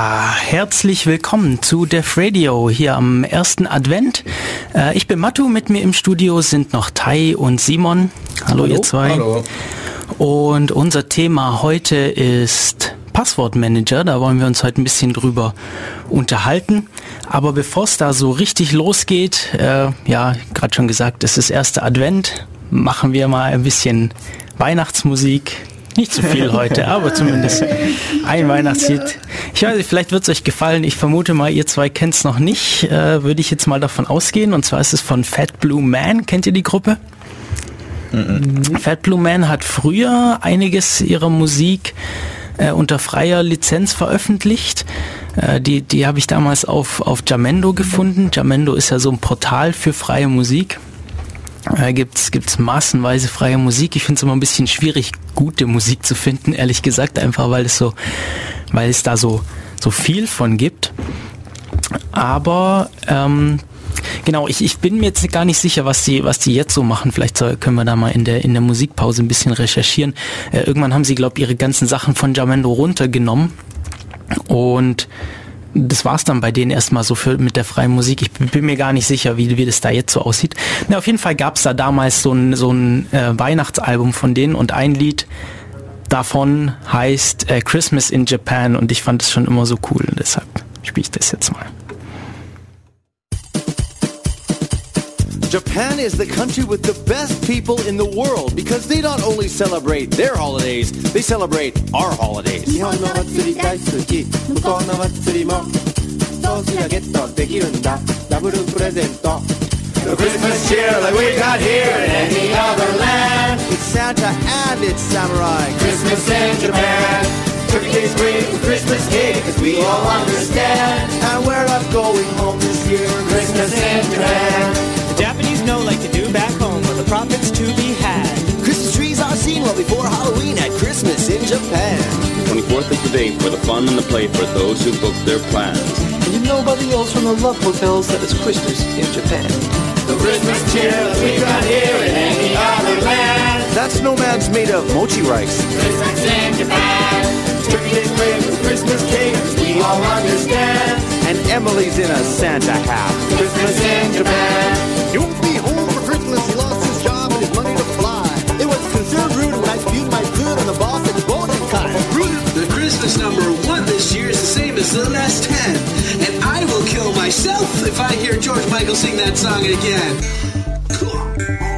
Ja, herzlich willkommen zu Def Radio hier am ersten Advent. Äh, ich bin Matu, mit mir im Studio sind noch Tai und Simon. Hallo, Hallo. ihr zwei. Hallo. Und unser Thema heute ist Passwortmanager. Da wollen wir uns heute ein bisschen drüber unterhalten. Aber bevor es da so richtig losgeht, äh, ja, gerade schon gesagt, es ist erster Advent, machen wir mal ein bisschen Weihnachtsmusik. Nicht zu viel heute, aber zumindest ein Weihnachtslied. Ich weiß nicht, vielleicht wird es euch gefallen. Ich vermute mal, ihr zwei kennt es noch nicht. Äh, Würde ich jetzt mal davon ausgehen. Und zwar ist es von Fat Blue Man. Kennt ihr die Gruppe? Mhm. Fat Blue Man hat früher einiges ihrer Musik äh, unter freier Lizenz veröffentlicht. Äh, die die habe ich damals auf, auf Jamendo gefunden. Jamendo ist ja so ein Portal für freie Musik. Äh, gibt's gibt's massenweise freie Musik. Ich finde es immer ein bisschen schwierig, gute Musik zu finden, ehrlich gesagt, einfach weil es so, weil es da so so viel von gibt. Aber ähm, Genau, ich, ich bin mir jetzt gar nicht sicher, was die, was die jetzt so machen. Vielleicht soll, können wir da mal in der, in der Musikpause ein bisschen recherchieren. Äh, irgendwann haben sie, glaube ihre ganzen Sachen von Jamendo runtergenommen. Und das war's dann bei denen erstmal so für, mit der freien Musik. Ich bin mir gar nicht sicher, wie, wie das da jetzt so aussieht. Na, auf jeden Fall gab's da damals so ein, so ein äh, Weihnachtsalbum von denen und ein Lied davon heißt äh, Christmas in Japan und ich fand es schon immer so cool und deshalb spiele ich das jetzt mal. Japan is the country with the best people in the world because they not only celebrate their holidays, they celebrate our holidays. 日本の祭り大好き、向こうの祭りも、そうすりゃゲットできるんだ、ダブルプレゼント。The Christmas cheer like we got here in any other land. It's Santa and it's Samurai. Christmas in Japan. Turkey's great for Christmas here because we all understand. And we're not going home this year. Christmas in Japan. Japanese know like to do back home where the profits to be had. Christmas trees are seen well before Halloween at Christmas in Japan. 24th is the day for the fun and the play for those who book their plans. And you nobody else from the love hotels that it's Christmas in Japan. The Christmas cheer that we got here in any other land. That snowman's made of mochi rice. Christmas in Japan. Turkey is great with Christmas cake, we all understand. And Emily's in a Santa hat. Christmas in Japan. He won't be home for Christmas. He lost his job and his money to fly. It was considered rude when I spewed my food on the boss and bone and kind. The Christmas number one this year is the same as the last ten. And I will kill myself if I hear George Michael sing that song again.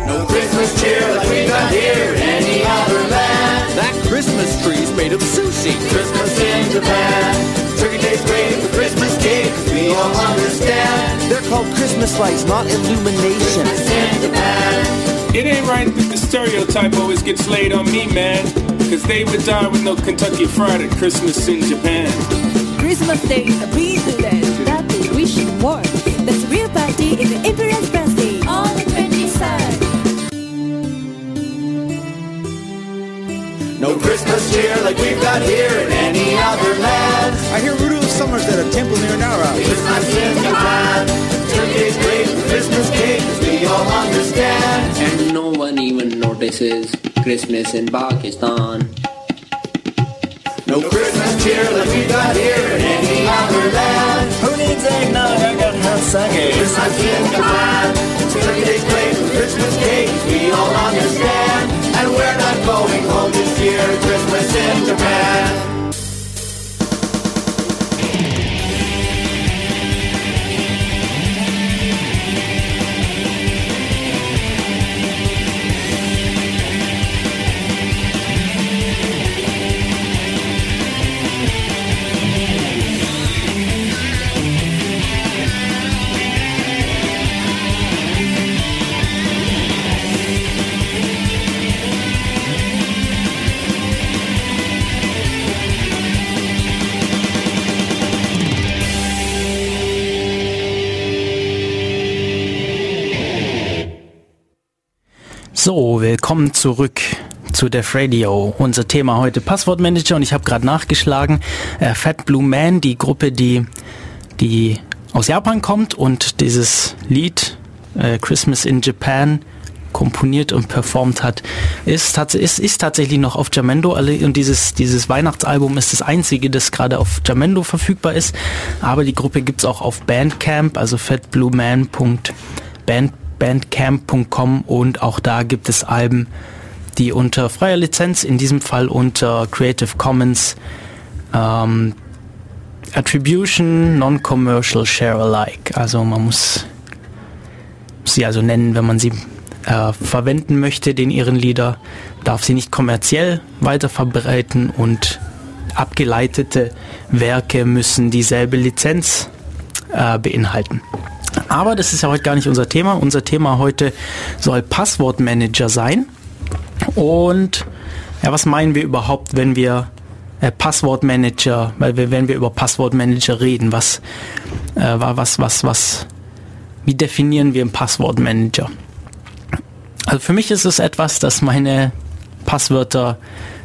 No Christmas cheer like we got here in any other land. That Christmas tree's made of sushi. Christmas in Japan. We all understand. They're called Christmas lights, not illumination. It ain't right that the stereotype always gets laid on me, man. Cause they would die with no Kentucky Fried at Christmas in Japan. Christmas Day is a reason that we wish more. That's real party in the Imperial Birthday on the 23rd. No Christmas cheer like we've got here in any other land. I hear Rudolph Summers at a temple near Nara. Christmas in Japan. Turkey's great with Christmas cake, we all understand. And no one even notices Christmas in Pakistan. No Christmas cheer like we got here in any other land. Who needs eggnog? I got hot sake. Christmas in Japan. Turkey's great with Christmas cake, we all understand. And we're not going home this year. Christmas in Japan. So, willkommen zurück zu Def Radio. Unser Thema heute Passwortmanager und ich habe gerade nachgeschlagen. Äh, Fat Blue Man, die Gruppe, die, die aus Japan kommt und dieses Lied äh, Christmas in Japan komponiert und performt hat, ist, ist, ist tatsächlich noch auf Jamendo und dieses, dieses Weihnachtsalbum ist das einzige, das gerade auf Jamendo verfügbar ist, aber die Gruppe gibt es auch auf Bandcamp, also fatblueman.bandcamp.com und auch da gibt es Alben, die unter freier Lizenz, in diesem Fall unter Creative Commons ähm, Attribution Non-Commercial Share Alike. Also man muss sie also nennen, wenn man sie äh, verwenden möchte, den ihren Lieder, darf sie nicht kommerziell weiterverbreiten und abgeleitete Werke müssen dieselbe Lizenz äh, beinhalten. Aber das ist ja heute gar nicht unser Thema. Unser Thema heute soll Passwortmanager sein. Und ja, was meinen wir überhaupt, wenn wir äh, Passwortmanager, weil wir, wenn wir über Passwortmanager reden, was, äh, was, was, was, wie definieren wir einen Passwortmanager? Also für mich ist es etwas, das meine Passwörter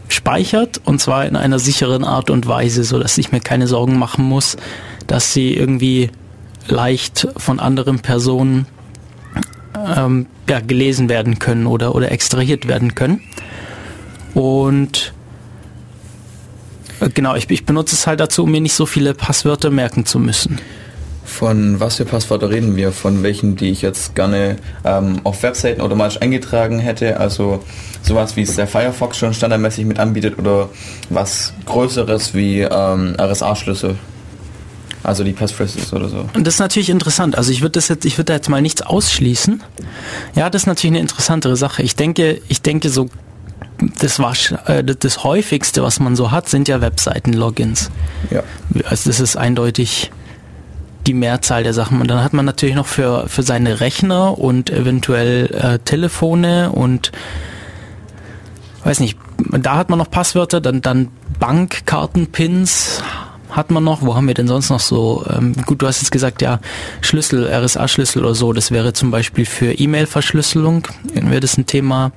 speichert und zwar in einer sicheren Art und Weise, so dass ich mir keine Sorgen machen muss, dass sie irgendwie leicht von anderen Personen ähm, ja, gelesen werden können oder, oder extrahiert werden können. Und äh, genau, ich, ich benutze es halt dazu, um mir nicht so viele Passwörter merken zu müssen. Von was für Passwörter reden wir? Von welchen, die ich jetzt gerne ähm, auf Webseiten automatisch eingetragen hätte? Also sowas wie es der Firefox schon standardmäßig mit anbietet oder was Größeres wie ähm, RSA-Schlüssel? Also die Passphrases oder so. Und das ist natürlich interessant. Also ich würde das jetzt, ich würde da jetzt mal nichts ausschließen. Ja, das ist natürlich eine interessantere Sache. Ich denke, ich denke so das, war, äh, das häufigste, was man so hat, sind ja Webseiten-Logins. Ja. Also das ist eindeutig die Mehrzahl der Sachen. Und dann hat man natürlich noch für, für seine Rechner und eventuell äh, Telefone und weiß nicht, da hat man noch Passwörter, dann, dann Bankkartenpins hat man noch. Wo haben wir denn sonst noch so? Ähm, gut, du hast jetzt gesagt, ja, Schlüssel, RSA-Schlüssel oder so, das wäre zum Beispiel für E-Mail-Verschlüsselung, wäre das ein Thema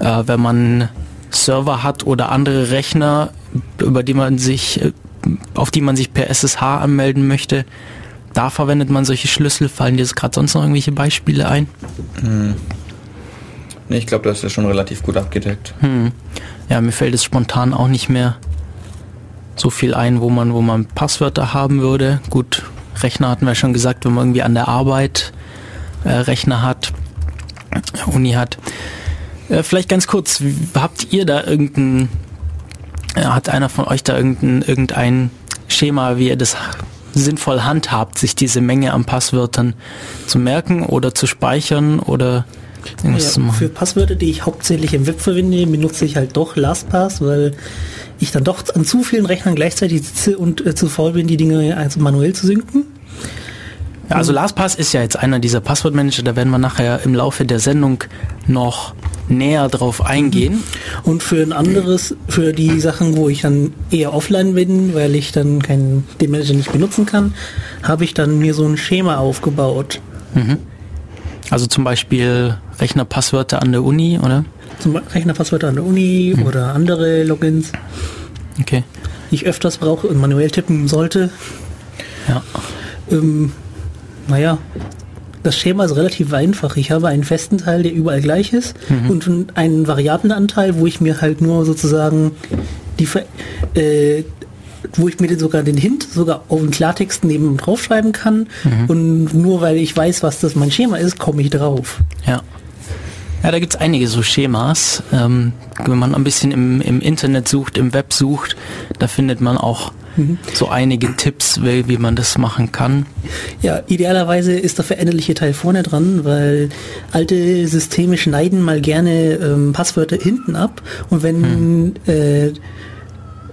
äh, wenn man Server hat oder andere Rechner, über die man sich, äh, auf die man sich per SSH anmelden möchte, da verwendet man solche Schlüssel. Fallen dir jetzt gerade sonst noch irgendwelche Beispiele ein? Hm. Nee, ich glaube, das ist ja schon relativ gut abgedeckt. Hm. Ja, mir fällt es spontan auch nicht mehr so viel ein, wo man, wo man Passwörter haben würde. Gut, Rechner hatten wir schon gesagt, wenn man irgendwie an der Arbeit äh, Rechner hat, Uni hat. Äh, vielleicht ganz kurz, habt ihr da irgendein, äh, hat einer von euch da irgendein, irgendein Schema, wie ihr das sinnvoll handhabt, sich diese Menge an Passwörtern zu merken oder zu speichern oder ja? Für Passwörter, die ich hauptsächlich im Web verwende, benutze ich halt doch LastPass, weil ich dann doch an zu vielen Rechnern gleichzeitig sitze und äh, zu faul bin, die Dinge also manuell zu synken. Ja, also LastPass ist ja jetzt einer dieser Passwortmanager, da werden wir nachher im Laufe der Sendung noch näher drauf eingehen. Und für ein anderes, für die Sachen, wo ich dann eher offline bin, weil ich dann keinen, den Manager nicht benutzen kann, habe ich dann mir so ein Schema aufgebaut. Mhm. Also zum Beispiel Rechnerpasswörter an der Uni, oder? Zum Rechnerpasswörter an der Uni mhm. oder andere Logins. Okay. Die ich öfters brauche und manuell tippen sollte. Ja. Ähm, naja, das Schema ist relativ einfach. Ich habe einen festen Teil, der überall gleich ist mhm. und einen variablen Anteil, wo ich mir halt nur sozusagen die äh, wo ich mir den sogar den Hint sogar auf den Klartext neben drauf schreiben kann mhm. und nur weil ich weiß, was das mein Schema ist, komme ich drauf. Ja. Ja, da gibt es einige so Schemas. Ähm, wenn man ein bisschen im, im Internet sucht, im Web sucht, da findet man auch Mhm. so einige Tipps, wie, wie man das machen kann. Ja, idealerweise ist der veränderliche Teil vorne dran, weil alte Systeme schneiden mal gerne ähm, Passwörter hinten ab und wenn mhm. äh,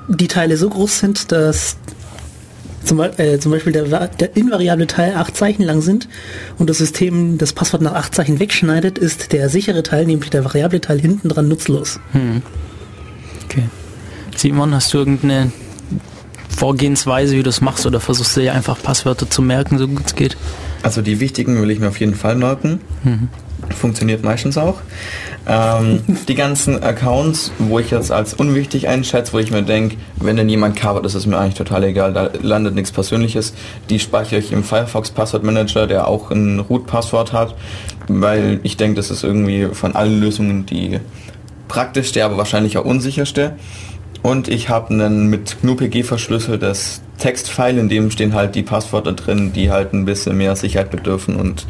die Teile so groß sind, dass zum, äh, zum, Beispiel der, der, invariable Teil acht Zeichen lang sind und das System das Passwort nach acht Zeichen wegschneidet, ist der sichere Teil, nämlich der variable Teil hinten dran nutzlos. Hm. Okay. Simon, hast du irgendeine Vorgehensweise, wie du es machst, oder versuchst du dir einfach Passwörter zu merken, so gut es geht? Also die wichtigen will ich mir auf jeden Fall merken. Mhm. Funktioniert meistens auch. Ähm, die ganzen Accounts, wo ich jetzt als unwichtig einschätze, wo ich mir denke, wenn denn jemand covert, ist es mir eigentlich total egal, da landet nichts Persönliches. Die speichere ich im Firefox Passwort Manager, der auch ein Root-Passwort hat. weil ich denke, das ist irgendwie von allen Lösungen die praktischste, aber wahrscheinlich auch unsicherste. Und ich habe einen mit GNU-PG verschlüsseltes Textfile, in dem stehen halt die Passwörter drin, die halt ein bisschen mehr Sicherheit bedürfen und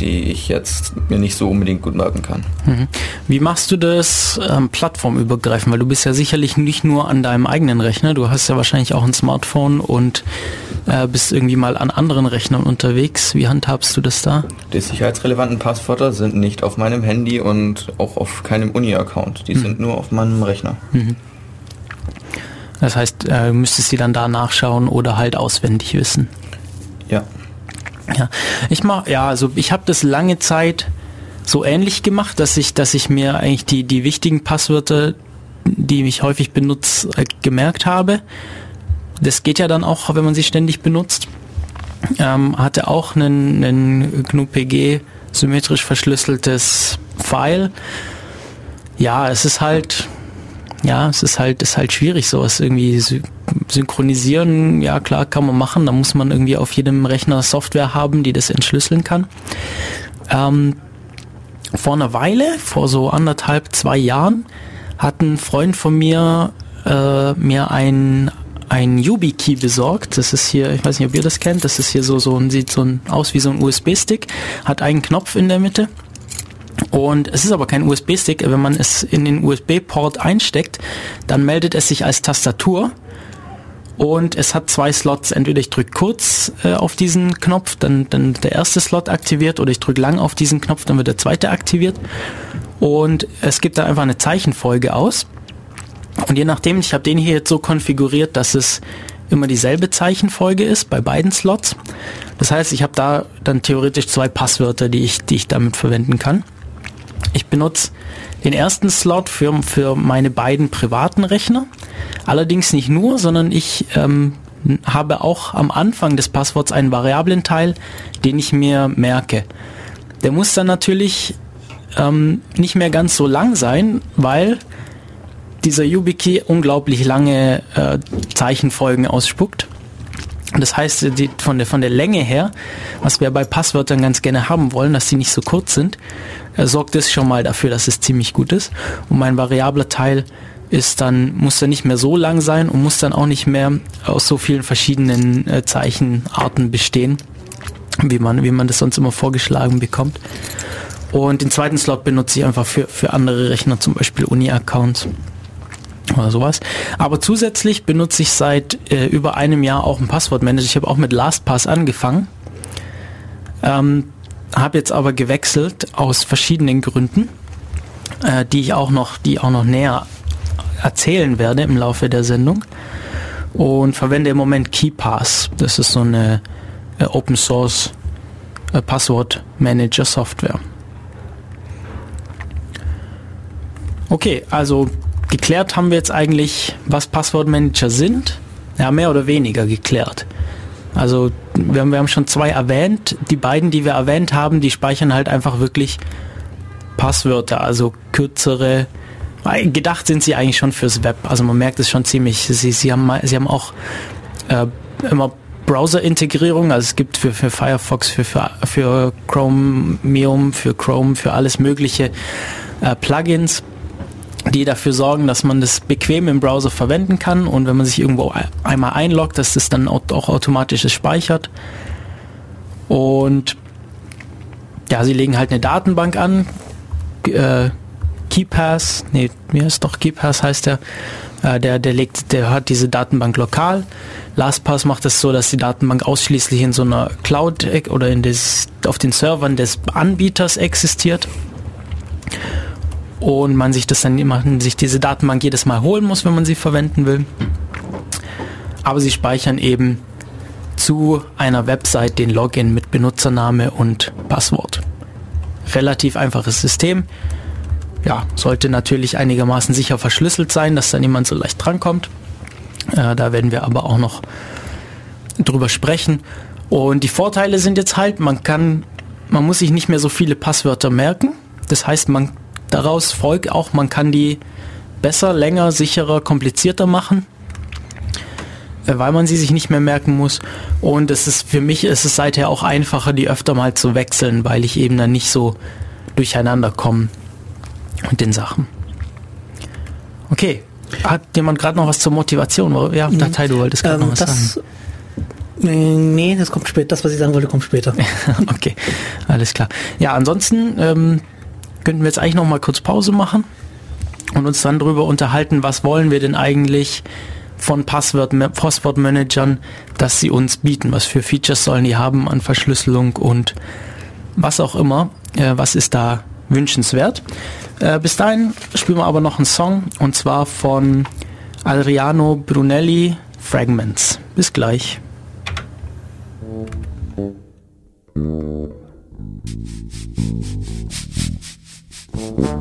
die ich jetzt mir nicht so unbedingt gut merken kann. Mhm. Wie machst du das ähm, plattformübergreifend? Weil du bist ja sicherlich nicht nur an deinem eigenen Rechner, du hast ja wahrscheinlich auch ein Smartphone und äh, bist irgendwie mal an anderen Rechnern unterwegs. Wie handhabst du das da? Die sicherheitsrelevanten Passwörter sind nicht auf meinem Handy und auch auf keinem Uni-Account. Die mhm. sind nur auf meinem Rechner. Mhm. Das heißt, äh, müsstest sie dann da nachschauen oder halt auswendig wissen. Ja. Ja, ich mach, ja, also ich habe das lange Zeit so ähnlich gemacht, dass ich, dass ich mir eigentlich die, die wichtigen Passwörter, die ich häufig benutze, äh, gemerkt habe. Das geht ja dann auch, wenn man sie ständig benutzt. Ähm, hatte auch einen, einen GNU-PG symmetrisch verschlüsseltes File. Ja, es ist halt, ja, es ist halt, ist halt schwierig, sowas irgendwie synchronisieren. Ja, klar, kann man machen. Da muss man irgendwie auf jedem Rechner Software haben, die das entschlüsseln kann. Ähm, vor einer Weile, vor so anderthalb, zwei Jahren, hat ein Freund von mir äh, mir ein ein YubiKey besorgt. Das ist hier, ich weiß nicht, ob ihr das kennt. Das ist hier so so sieht so ein, aus wie so ein USB-Stick, hat einen Knopf in der Mitte und es ist aber kein USB-Stick. Wenn man es in den USB-Port einsteckt, dann meldet es sich als Tastatur. Und es hat zwei Slots. Entweder ich drücke kurz äh, auf diesen Knopf, dann, dann der erste Slot aktiviert, oder ich drücke lang auf diesen Knopf, dann wird der zweite aktiviert. Und es gibt da einfach eine Zeichenfolge aus. Und je nachdem, ich habe den hier jetzt so konfiguriert, dass es immer dieselbe Zeichenfolge ist bei beiden Slots. Das heißt, ich habe da dann theoretisch zwei Passwörter, die ich, die ich damit verwenden kann. Ich benutze den ersten Slot für, für meine beiden privaten Rechner. Allerdings nicht nur, sondern ich ähm, habe auch am Anfang des Passworts einen Variablenteil, den ich mir merke. Der muss dann natürlich ähm, nicht mehr ganz so lang sein, weil dieser YubiKey unglaublich lange äh, Zeichenfolgen ausspuckt. Das heißt, die, von, der, von der Länge her, was wir bei Passwörtern ganz gerne haben wollen, dass sie nicht so kurz sind, äh, sorgt es schon mal dafür, dass es ziemlich gut ist. Und mein variabler Teil ist dann, muss dann nicht mehr so lang sein und muss dann auch nicht mehr aus so vielen verschiedenen äh, Zeichenarten bestehen, wie man, wie man das sonst immer vorgeschlagen bekommt. Und den zweiten Slot benutze ich einfach für, für andere Rechner, zum Beispiel Uni-Accounts oder sowas. Aber zusätzlich benutze ich seit äh, über einem Jahr auch einen Passwortmanager. Ich habe auch mit LastPass angefangen. Ähm, habe jetzt aber gewechselt aus verschiedenen Gründen, äh, die ich auch noch, die auch noch näher erzählen werde im Laufe der Sendung. Und verwende im Moment KeyPass. Das ist so eine äh, Open Source äh, Passwortmanager Software. Okay, also geklärt haben wir jetzt eigentlich, was Passwortmanager sind. Ja, mehr oder weniger geklärt. Also wir haben, wir haben schon zwei erwähnt. Die beiden, die wir erwähnt haben, die speichern halt einfach wirklich Passwörter, also kürzere. Gedacht sind sie eigentlich schon fürs Web. Also man merkt es schon ziemlich. Sie, sie, haben, sie haben auch äh, immer Browser-Integrierung. Also es gibt für, für Firefox, für, für, für Chromium, für Chrome, für alles mögliche äh, Plugins die dafür sorgen, dass man das bequem im Browser verwenden kann und wenn man sich irgendwo einmal einloggt, dass das dann auch automatisch speichert. Und ja, sie legen halt eine Datenbank an. Äh, KeyPass, nee, mir ist doch KeyPass heißt der. Äh, der, der legt, der hat diese Datenbank lokal. LastPass macht es das so, dass die Datenbank ausschließlich in so einer Cloud oder in des, auf den Servern des Anbieters existiert und man sich das dann immer, sich diese Datenbank jedes Mal holen muss, wenn man sie verwenden will. Aber sie speichern eben zu einer Website den Login mit Benutzername und Passwort. Relativ einfaches System. Ja, sollte natürlich einigermaßen sicher verschlüsselt sein, dass da niemand so leicht drankommt. Äh, da werden wir aber auch noch drüber sprechen. Und die Vorteile sind jetzt halt, man kann, man muss sich nicht mehr so viele Passwörter merken. Das heißt, man Daraus folgt auch, man kann die besser, länger, sicherer, komplizierter machen, äh, weil man sie sich nicht mehr merken muss. Und es ist für mich ist es seither auch einfacher, die öfter mal zu wechseln, weil ich eben dann nicht so durcheinander kommen mit den Sachen. Okay. Hat jemand gerade noch was zur Motivation? Ja, mhm. Datei, du wolltest gerade ähm, noch was das, sagen. Nee, das kommt später. Das, was ich sagen wollte, kommt später. okay, alles klar. Ja, ansonsten ähm, könnten wir jetzt eigentlich noch mal kurz Pause machen und uns dann darüber unterhalten, was wollen wir denn eigentlich von Passwortmanagern, dass sie uns bieten. Was für Features sollen die haben an Verschlüsselung und was auch immer. Äh, was ist da wünschenswert? Äh, bis dahin spielen wir aber noch einen Song und zwar von Adriano Brunelli Fragments. Bis gleich. Mm-hmm.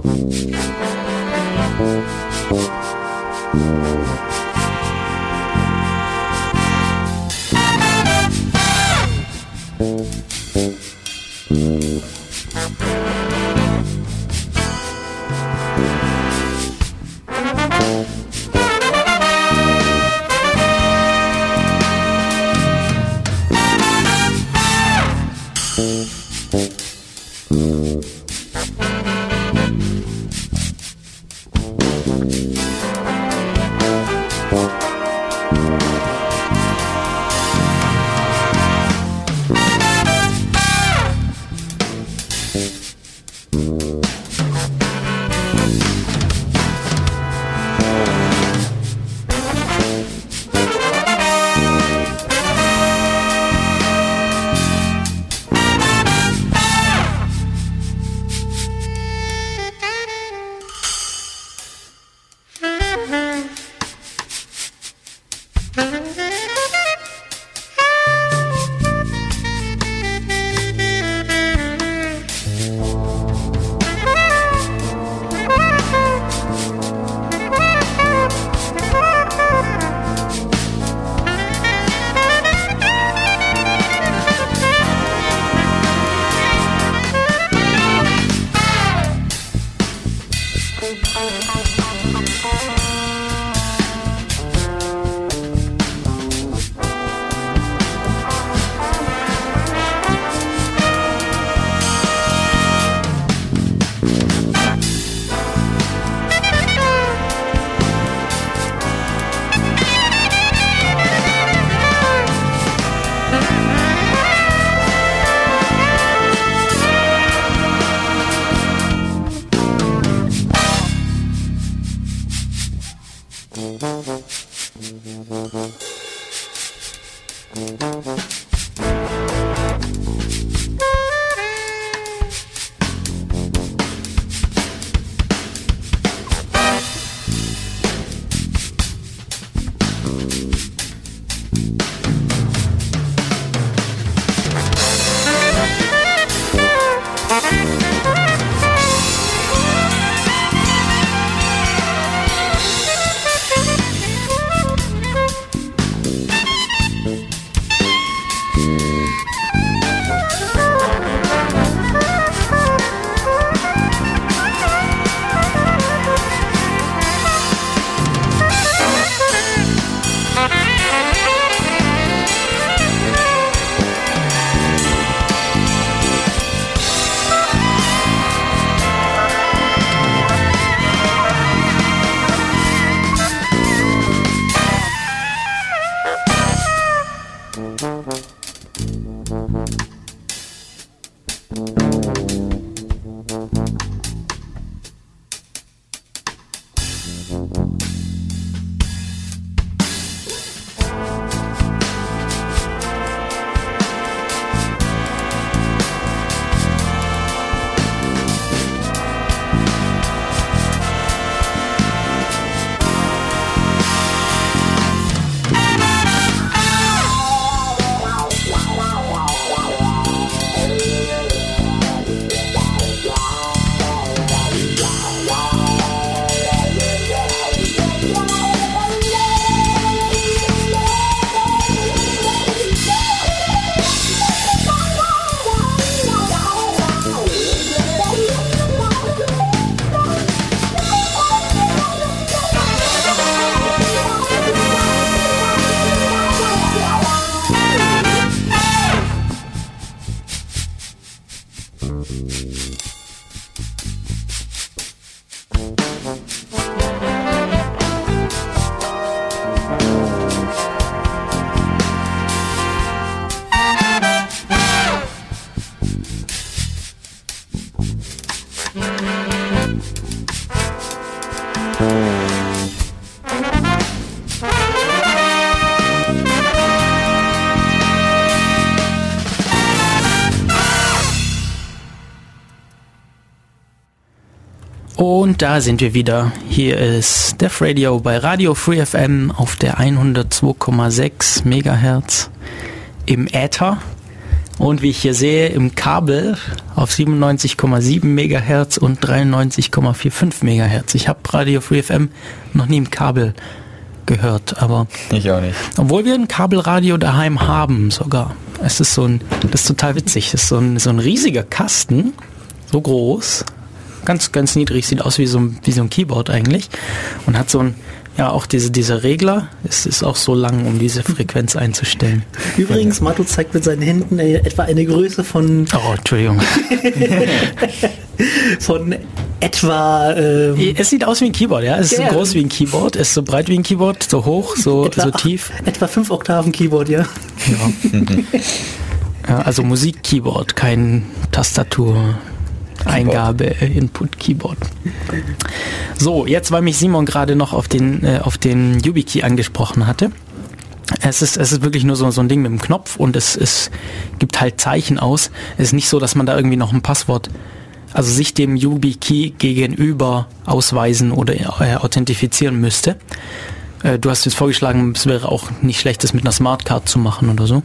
Da sind wir wieder. Hier ist Def Radio bei Radio Free FM auf der 102,6 Megahertz im Äther. Und wie ich hier sehe, im Kabel auf 97,7 Megahertz und 93,45 Megahertz. Ich habe Radio Free FM noch nie im Kabel gehört, aber ich auch nicht. Obwohl wir ein Kabelradio daheim haben sogar. Es ist so ein, das ist total witzig. Es ist so ein, so ein riesiger Kasten, so groß, ganz, ganz niedrig, sieht aus wie so, ein, wie so ein Keyboard eigentlich und hat so ein, ja, auch diese, dieser Regler, es ist auch so lang, um diese Frequenz einzustellen. Übrigens, Mato zeigt mit seinen Händen äh, etwa eine Größe von... Oh, Entschuldigung. von etwa... Ähm, es sieht aus wie ein Keyboard, ja. Es ist ja, so groß wie ein Keyboard, es ist so breit wie ein Keyboard, so hoch, so, etwa, so tief. Etwa fünf Oktaven Keyboard, ja. Ja. ja also Musik-Keyboard, kein Tastatur. Eingabe, Input, Keyboard. So, jetzt, weil mich Simon gerade noch auf den, äh, auf den YubiKey angesprochen hatte. Es ist, es ist wirklich nur so, so ein Ding mit dem Knopf und es, es gibt halt Zeichen aus. Es ist nicht so, dass man da irgendwie noch ein Passwort, also sich dem YubiKey gegenüber ausweisen oder äh, authentifizieren müsste. Äh, du hast jetzt vorgeschlagen, es wäre auch nicht schlecht, das mit einer Smartcard zu machen oder so.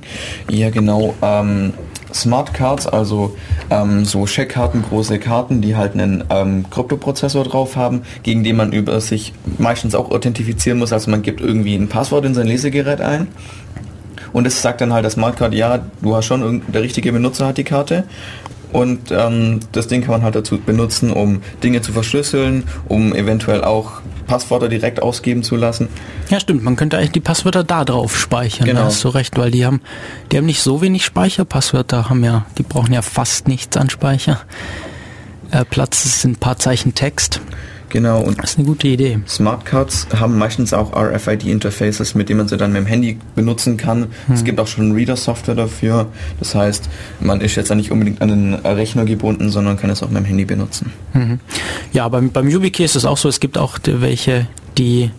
Ja, genau. Ähm, Smart Cards, also ähm, so Scheckkarten, große Karten, die halt einen ähm, Kryptoprozessor drauf haben, gegen den man über sich meistens auch authentifizieren muss. Also man gibt irgendwie ein Passwort in sein Lesegerät ein und es sagt dann halt das Smartcard, ja, du hast schon, der richtige Benutzer hat die Karte und ähm, das Ding kann man halt dazu benutzen, um Dinge zu verschlüsseln, um eventuell auch Passwörter direkt ausgeben zu lassen. Ja, stimmt. Man könnte eigentlich die Passwörter da drauf speichern. Genau. Da hast du recht, weil die haben, die haben nicht so wenig Speicher. Passwörter haben ja, die brauchen ja fast nichts an Speicher. Äh, Platz sind ein paar Zeichen Text. Genau. Und das ist eine gute Idee. Smartcards haben meistens auch RFID-Interfaces, mit denen man sie dann mit dem Handy benutzen kann. Hm. Es gibt auch schon Reader-Software dafür. Das heißt, man ist jetzt nicht unbedingt an den Rechner gebunden, sondern kann es auch mit dem Handy benutzen. Mhm. Ja, beim, beim YubiKey ist es auch so, es gibt auch welche, die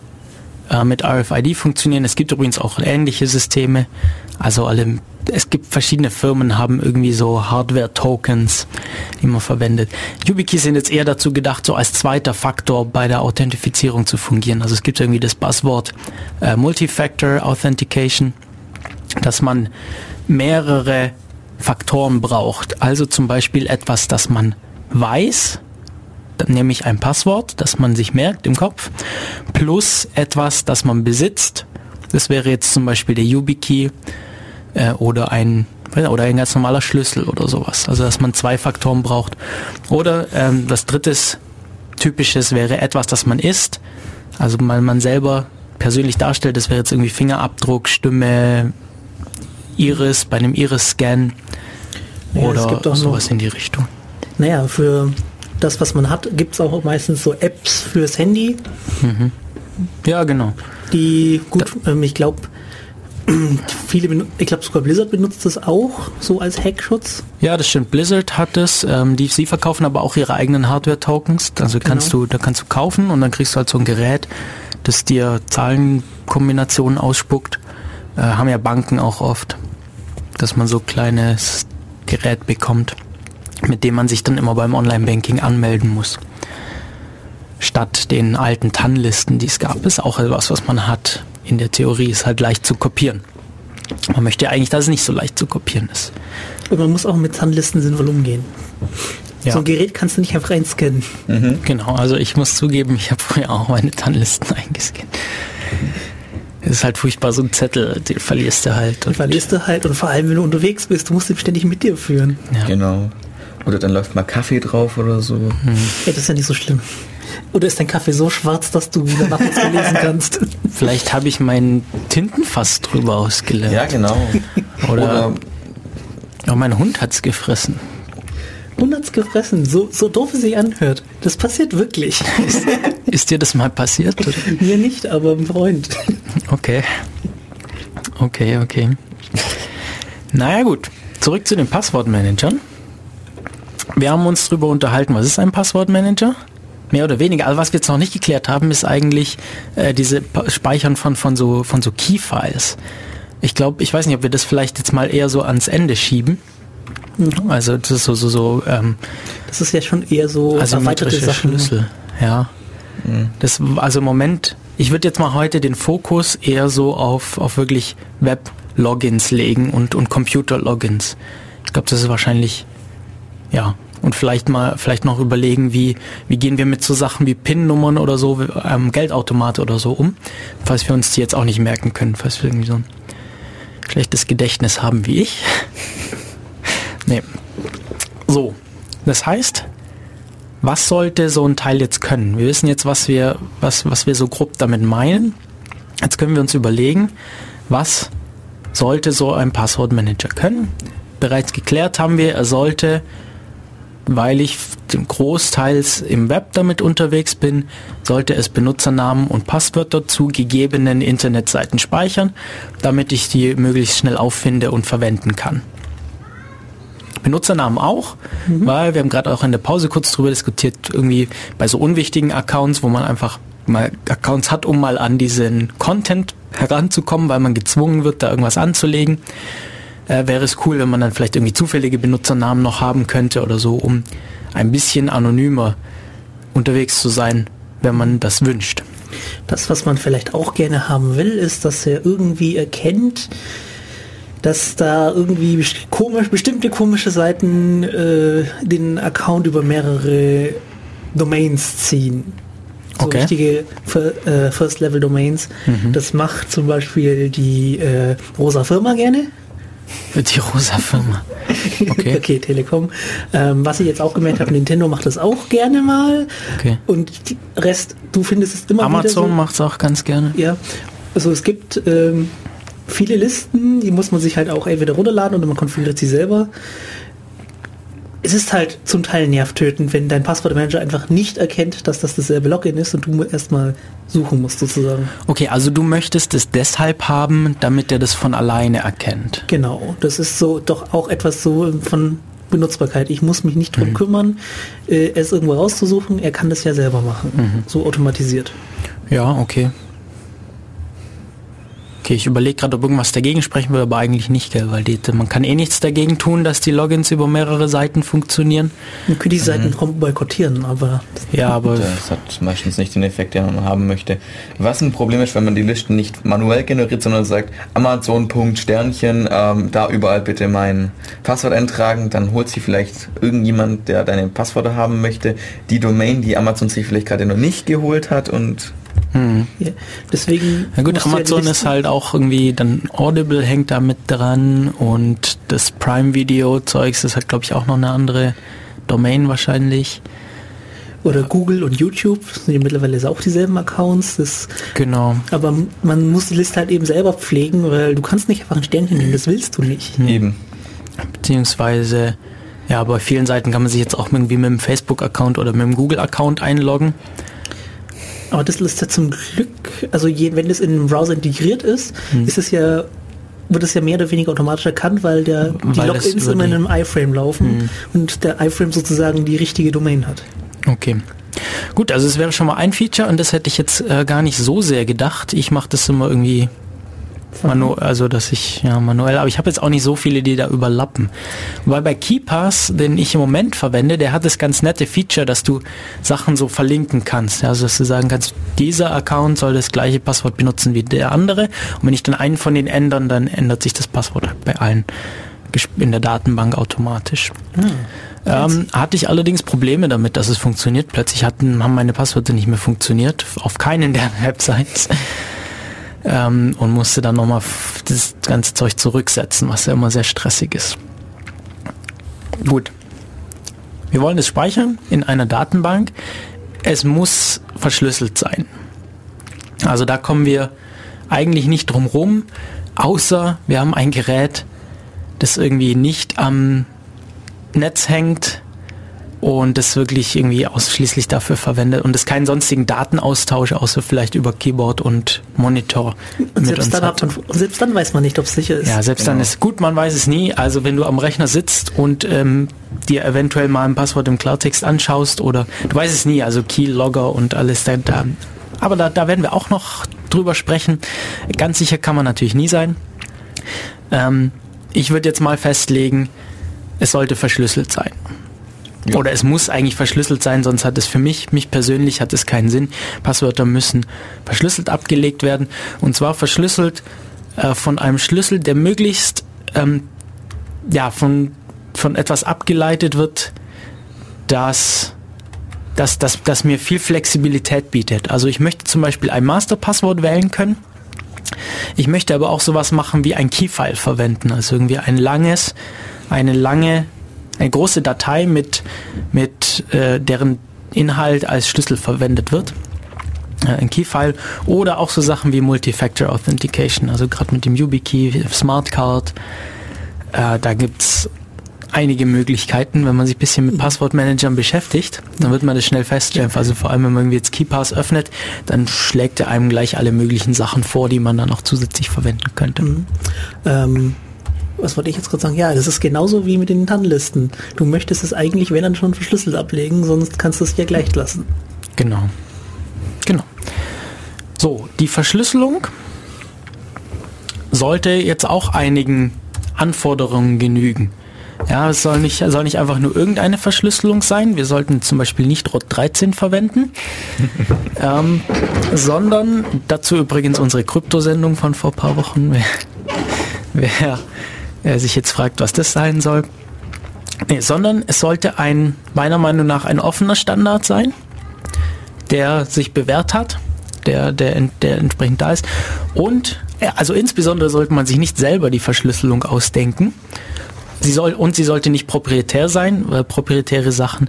äh, mit RFID funktionieren. Es gibt übrigens auch ähnliche Systeme. Also alle, es gibt verschiedene Firmen, haben irgendwie so Hardware-Tokens, die man verwendet. YubiKeys sind jetzt eher dazu gedacht, so als zweiter Faktor bei der Authentifizierung zu fungieren. Also es gibt irgendwie das Buzzword äh, Multifactor Authentication, dass man mehrere Faktoren braucht. Also zum Beispiel etwas, das man weiß, nämlich ein Passwort, das man sich merkt im Kopf, plus etwas, das man besitzt. Das wäre jetzt zum Beispiel der YubiKey äh, oder ein oder ein ganz normaler Schlüssel oder sowas. Also dass man zwei Faktoren braucht. Oder ähm, das drittes typisches wäre etwas, das man isst. Also mal man selber persönlich darstellt, das wäre jetzt irgendwie Fingerabdruck, Stimme, Iris, bei einem Iris-Scan ja, oder sowas in die Richtung. Naja, für das, was man hat, gibt es auch meistens so Apps fürs Handy. Mhm. Ja, genau. Die, gut, ähm, ich glaube, viele, ich glaube sogar Blizzard benutzt das auch so als Hackschutz. Ja, das stimmt. Blizzard hat das. Ähm, die, sie verkaufen aber auch ihre eigenen Hardware-Tokens. Also genau. kannst du, da kannst du kaufen und dann kriegst du halt so ein Gerät, das dir Zahlenkombinationen ausspuckt. Äh, haben ja Banken auch oft, dass man so kleines Gerät bekommt mit dem man sich dann immer beim Online-Banking anmelden muss. Statt den alten TAN-Listen, die es gab, ist auch etwas, was man hat. In der Theorie ist halt leicht zu kopieren. Man möchte ja eigentlich, dass es nicht so leicht zu kopieren ist. Und man muss auch mit TAN-Listen sinnvoll umgehen. Ja. So ein Gerät kannst du nicht einfach einscannen. Mhm. Genau, also ich muss zugeben, ich habe früher auch meine TAN-Listen eingescannt. Es ist halt furchtbar, so ein Zettel, den verlierst du halt. Und verlierst du halt und vor allem, wenn du unterwegs bist, du musst ihn ständig mit dir führen. Ja. Genau. Oder dann läuft mal Kaffee drauf oder so. Hm. Ja, das ist ja nicht so schlimm. Oder ist dein Kaffee so schwarz, dass du wieder nachts lesen kannst? Vielleicht habe ich meinen Tintenfass drüber ausgelernt. Ja, genau. Oder, Oder oh, mein Hund hat's gefressen. Hund hat's gefressen, so, so doof es sich anhört. Das passiert wirklich. Ist, ist dir das mal passiert? Oder? Mir nicht, aber ein Freund. Okay. Okay, okay. Naja gut, zurück zu den Passwortmanagern. Wir haben uns darüber unterhalten, was ist ein Passwortmanager? Mehr oder weniger. Also was wir jetzt noch nicht geklärt haben, ist eigentlich äh, diese Speichern von, von so, von so Key-Files. Ich glaube, ich weiß nicht, ob wir das vielleicht jetzt mal eher so ans Ende schieben. Mhm. Also das ist so, so, so ähm, Das ist ja schon eher so also erweiterte Sachen. Schlüssel. Ja. Mhm. Das, also im Moment, ich würde jetzt mal heute den Fokus eher so auf, auf wirklich Web-Logins legen und, und Computer-Logins. Ich glaube, das ist wahrscheinlich, ja, und vielleicht mal, vielleicht noch überlegen, wie, wie gehen wir mit so Sachen wie PIN-Nummern oder so, ähm, Geldautomate oder so um, falls wir uns die jetzt auch nicht merken können, falls wir irgendwie so ein schlechtes Gedächtnis haben wie ich. nee. So. Das heißt, was sollte so ein Teil jetzt können? Wir wissen jetzt, was wir, was, was wir so grob damit meinen. Jetzt können wir uns überlegen, was sollte so ein Passwortmanager können? Bereits geklärt haben wir, er sollte, weil ich großteils im Web damit unterwegs bin, sollte es Benutzernamen und Passwörter zu gegebenen Internetseiten speichern, damit ich die möglichst schnell auffinde und verwenden kann. Benutzernamen auch, mhm. weil wir haben gerade auch in der Pause kurz drüber diskutiert, irgendwie bei so unwichtigen Accounts, wo man einfach mal Accounts hat, um mal an diesen Content heranzukommen, weil man gezwungen wird, da irgendwas anzulegen, äh, wäre es cool, wenn man dann vielleicht irgendwie zufällige Benutzernamen noch haben könnte oder so, um ein bisschen anonymer unterwegs zu sein, wenn man das wünscht. Das, was man vielleicht auch gerne haben will, ist, dass er irgendwie erkennt, dass da irgendwie komisch, bestimmte komische Seiten äh, den Account über mehrere Domains ziehen. So okay. richtige äh, First-Level-Domains. Mhm. Das macht zum Beispiel die äh, Rosa Firma gerne. Die rosa Firma. Okay, okay Telekom. Ähm, was ich jetzt auch gemerkt habe, Nintendo macht das auch gerne mal. Okay. Und Rest, du findest es immer Amazon so, macht es auch ganz gerne. Ja. Also es gibt ähm, viele Listen, die muss man sich halt auch entweder runterladen oder man konfiguriert sie selber. Es ist halt zum Teil nervtötend, wenn dein Passwortmanager einfach nicht erkennt, dass das dasselbe Login ist und du erstmal suchen musst sozusagen. Okay, also du möchtest es deshalb haben, damit er das von alleine erkennt. Genau, das ist so doch auch etwas so von Benutzbarkeit. Ich muss mich nicht drum mhm. kümmern, äh, es irgendwo rauszusuchen. Er kann das ja selber machen, mhm. so automatisiert. Ja, okay. Okay, ich überlege gerade, ob irgendwas dagegen sprechen würde, aber eigentlich nicht, gell? weil die, man kann eh nichts dagegen tun, dass die Logins über mehrere Seiten funktionieren. Man könnte die Seiten mhm. boykottieren, aber... Ja, aber... Das hat meistens nicht den Effekt, den man haben möchte. Was ein Problem ist, wenn man die Listen nicht manuell generiert, sondern sagt, Amazon. Sternchen, ähm, da überall bitte mein Passwort eintragen, dann holt sich vielleicht irgendjemand, der deine Passwörter haben möchte, die Domain, die Amazon sich vielleicht gerade noch nicht geholt hat und hm. Ja, deswegen. Ja gut, Amazon ist halt auch irgendwie, dann Audible hängt da mit dran und das Prime Video Zeugs, das hat glaube ich auch noch eine andere Domain wahrscheinlich. Oder Google und YouTube sind ja mittlerweile auch dieselben Accounts. Das, genau. Aber man muss die Liste halt eben selber pflegen, weil du kannst nicht einfach ein Sternchen nehmen, das willst du nicht. Eben. Beziehungsweise, ja, bei vielen Seiten kann man sich jetzt auch irgendwie mit dem Facebook-Account oder mit dem Google-Account einloggen. Aber das ist ja zum Glück, also je, wenn das in einem Browser integriert ist, hm. ist es ja wird es ja mehr oder weniger automatisch erkannt, weil der weil die Logins immer in einem iFrame laufen hm. und der iFrame sozusagen die richtige Domain hat. Okay. Gut, also es wäre schon mal ein Feature und das hätte ich jetzt äh, gar nicht so sehr gedacht. Ich mache das immer irgendwie Manu also dass ich ja manuell, aber ich habe jetzt auch nicht so viele, die da überlappen. Weil bei KeyPass, den ich im Moment verwende, der hat das ganz nette Feature, dass du Sachen so verlinken kannst. Also dass du sagen kannst, dieser Account soll das gleiche Passwort benutzen wie der andere. Und wenn ich dann einen von denen ändern, dann ändert sich das Passwort bei allen in der Datenbank automatisch. Hm. Ähm, hatte ich allerdings Probleme damit, dass es funktioniert. Plötzlich hatten, haben meine Passwörter nicht mehr funktioniert, auf keinen der Websites ähm, und musste dann nochmal das ganze Zeug zurücksetzen, was ja immer sehr stressig ist. Gut. Wir wollen es speichern in einer Datenbank. Es muss verschlüsselt sein. Also da kommen wir eigentlich nicht drum rum, außer wir haben ein Gerät, das irgendwie nicht am Netz hängt, und das wirklich irgendwie ausschließlich dafür verwendet und es keinen sonstigen Datenaustausch außer vielleicht über Keyboard und Monitor und selbst, dann man, selbst dann weiß man nicht, ob es sicher ist. Ja, selbst genau. dann ist gut, man weiß es nie. Also wenn du am Rechner sitzt und ähm, dir eventuell mal ein Passwort im Klartext anschaust oder du weißt es nie, also Keylogger und alles da, da aber da, da werden wir auch noch drüber sprechen. Ganz sicher kann man natürlich nie sein. Ähm, ich würde jetzt mal festlegen, es sollte verschlüsselt sein. Ja. Oder es muss eigentlich verschlüsselt sein, sonst hat es für mich, mich persönlich hat es keinen Sinn. Passwörter müssen verschlüsselt abgelegt werden. Und zwar verschlüsselt äh, von einem Schlüssel, der möglichst ähm, ja, von, von etwas abgeleitet wird, das, das, das, das mir viel Flexibilität bietet. Also ich möchte zum Beispiel ein Masterpasswort wählen können. Ich möchte aber auch sowas machen wie ein Keyfile verwenden, also irgendwie ein langes, eine lange, eine große Datei mit, mit äh, deren Inhalt als Schlüssel verwendet wird. Äh, ein Keyfile oder auch so Sachen wie Multi-Factor Authentication, also gerade mit dem YubiKey, Smartcard. Äh, da gibt's einige Möglichkeiten, wenn man sich ein bisschen mit Passwortmanagern beschäftigt, dann wird man das schnell feststellen. Also vor allem, wenn man jetzt KeyPass öffnet, dann schlägt er einem gleich alle möglichen Sachen vor, die man dann auch zusätzlich verwenden könnte. Mhm. Ähm, was wollte ich jetzt gerade sagen? Ja, das ist genauso wie mit den TAN-Listen. Du möchtest es eigentlich, wenn dann schon verschlüsselt ablegen, sonst kannst du es ja gleich lassen. Genau. Genau. So, die Verschlüsselung sollte jetzt auch einigen Anforderungen genügen. Ja, es soll nicht, soll nicht einfach nur irgendeine Verschlüsselung sein. Wir sollten zum Beispiel nicht ROT 13 verwenden, ähm, sondern dazu übrigens unsere Kryptosendung von vor ein paar Wochen. Wer, wer äh, sich jetzt fragt, was das sein soll. Nee, sondern es sollte ein, meiner Meinung nach, ein offener Standard sein, der sich bewährt hat, der, der, der entsprechend da ist. Und, also insbesondere sollte man sich nicht selber die Verschlüsselung ausdenken, Sie soll, und sie sollte nicht proprietär sein, weil proprietäre Sachen,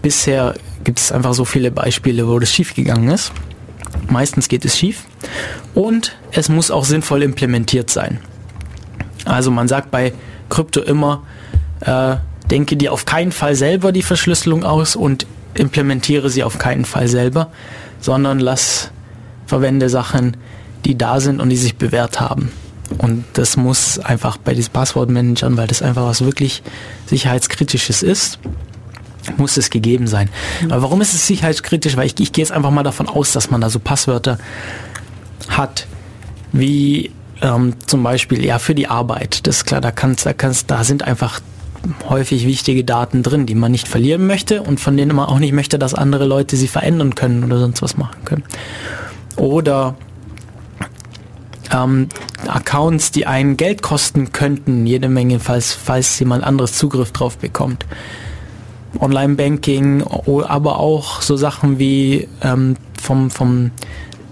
bisher gibt es einfach so viele Beispiele, wo das schiefgegangen ist. Meistens geht es schief. Und es muss auch sinnvoll implementiert sein. Also man sagt bei Krypto immer, äh, denke dir auf keinen Fall selber die Verschlüsselung aus und implementiere sie auf keinen Fall selber, sondern lass, verwende Sachen, die da sind und die sich bewährt haben. Und das muss einfach bei diesen Passwortmanagern, weil das einfach was wirklich sicherheitskritisches ist, muss es gegeben sein. Mhm. Aber warum ist es sicherheitskritisch? Weil ich, ich gehe jetzt einfach mal davon aus, dass man da so Passwörter hat, wie ähm, zum Beispiel ja für die Arbeit. Das ist klar, da kannst, da kannst, da sind einfach häufig wichtige Daten drin, die man nicht verlieren möchte und von denen man auch nicht möchte, dass andere Leute sie verändern können oder sonst was machen können. Oder ähm, Accounts, die einen Geld kosten könnten, jede Menge, falls, falls jemand anderes Zugriff drauf bekommt. Online-Banking, aber auch so Sachen wie ähm, vom, vom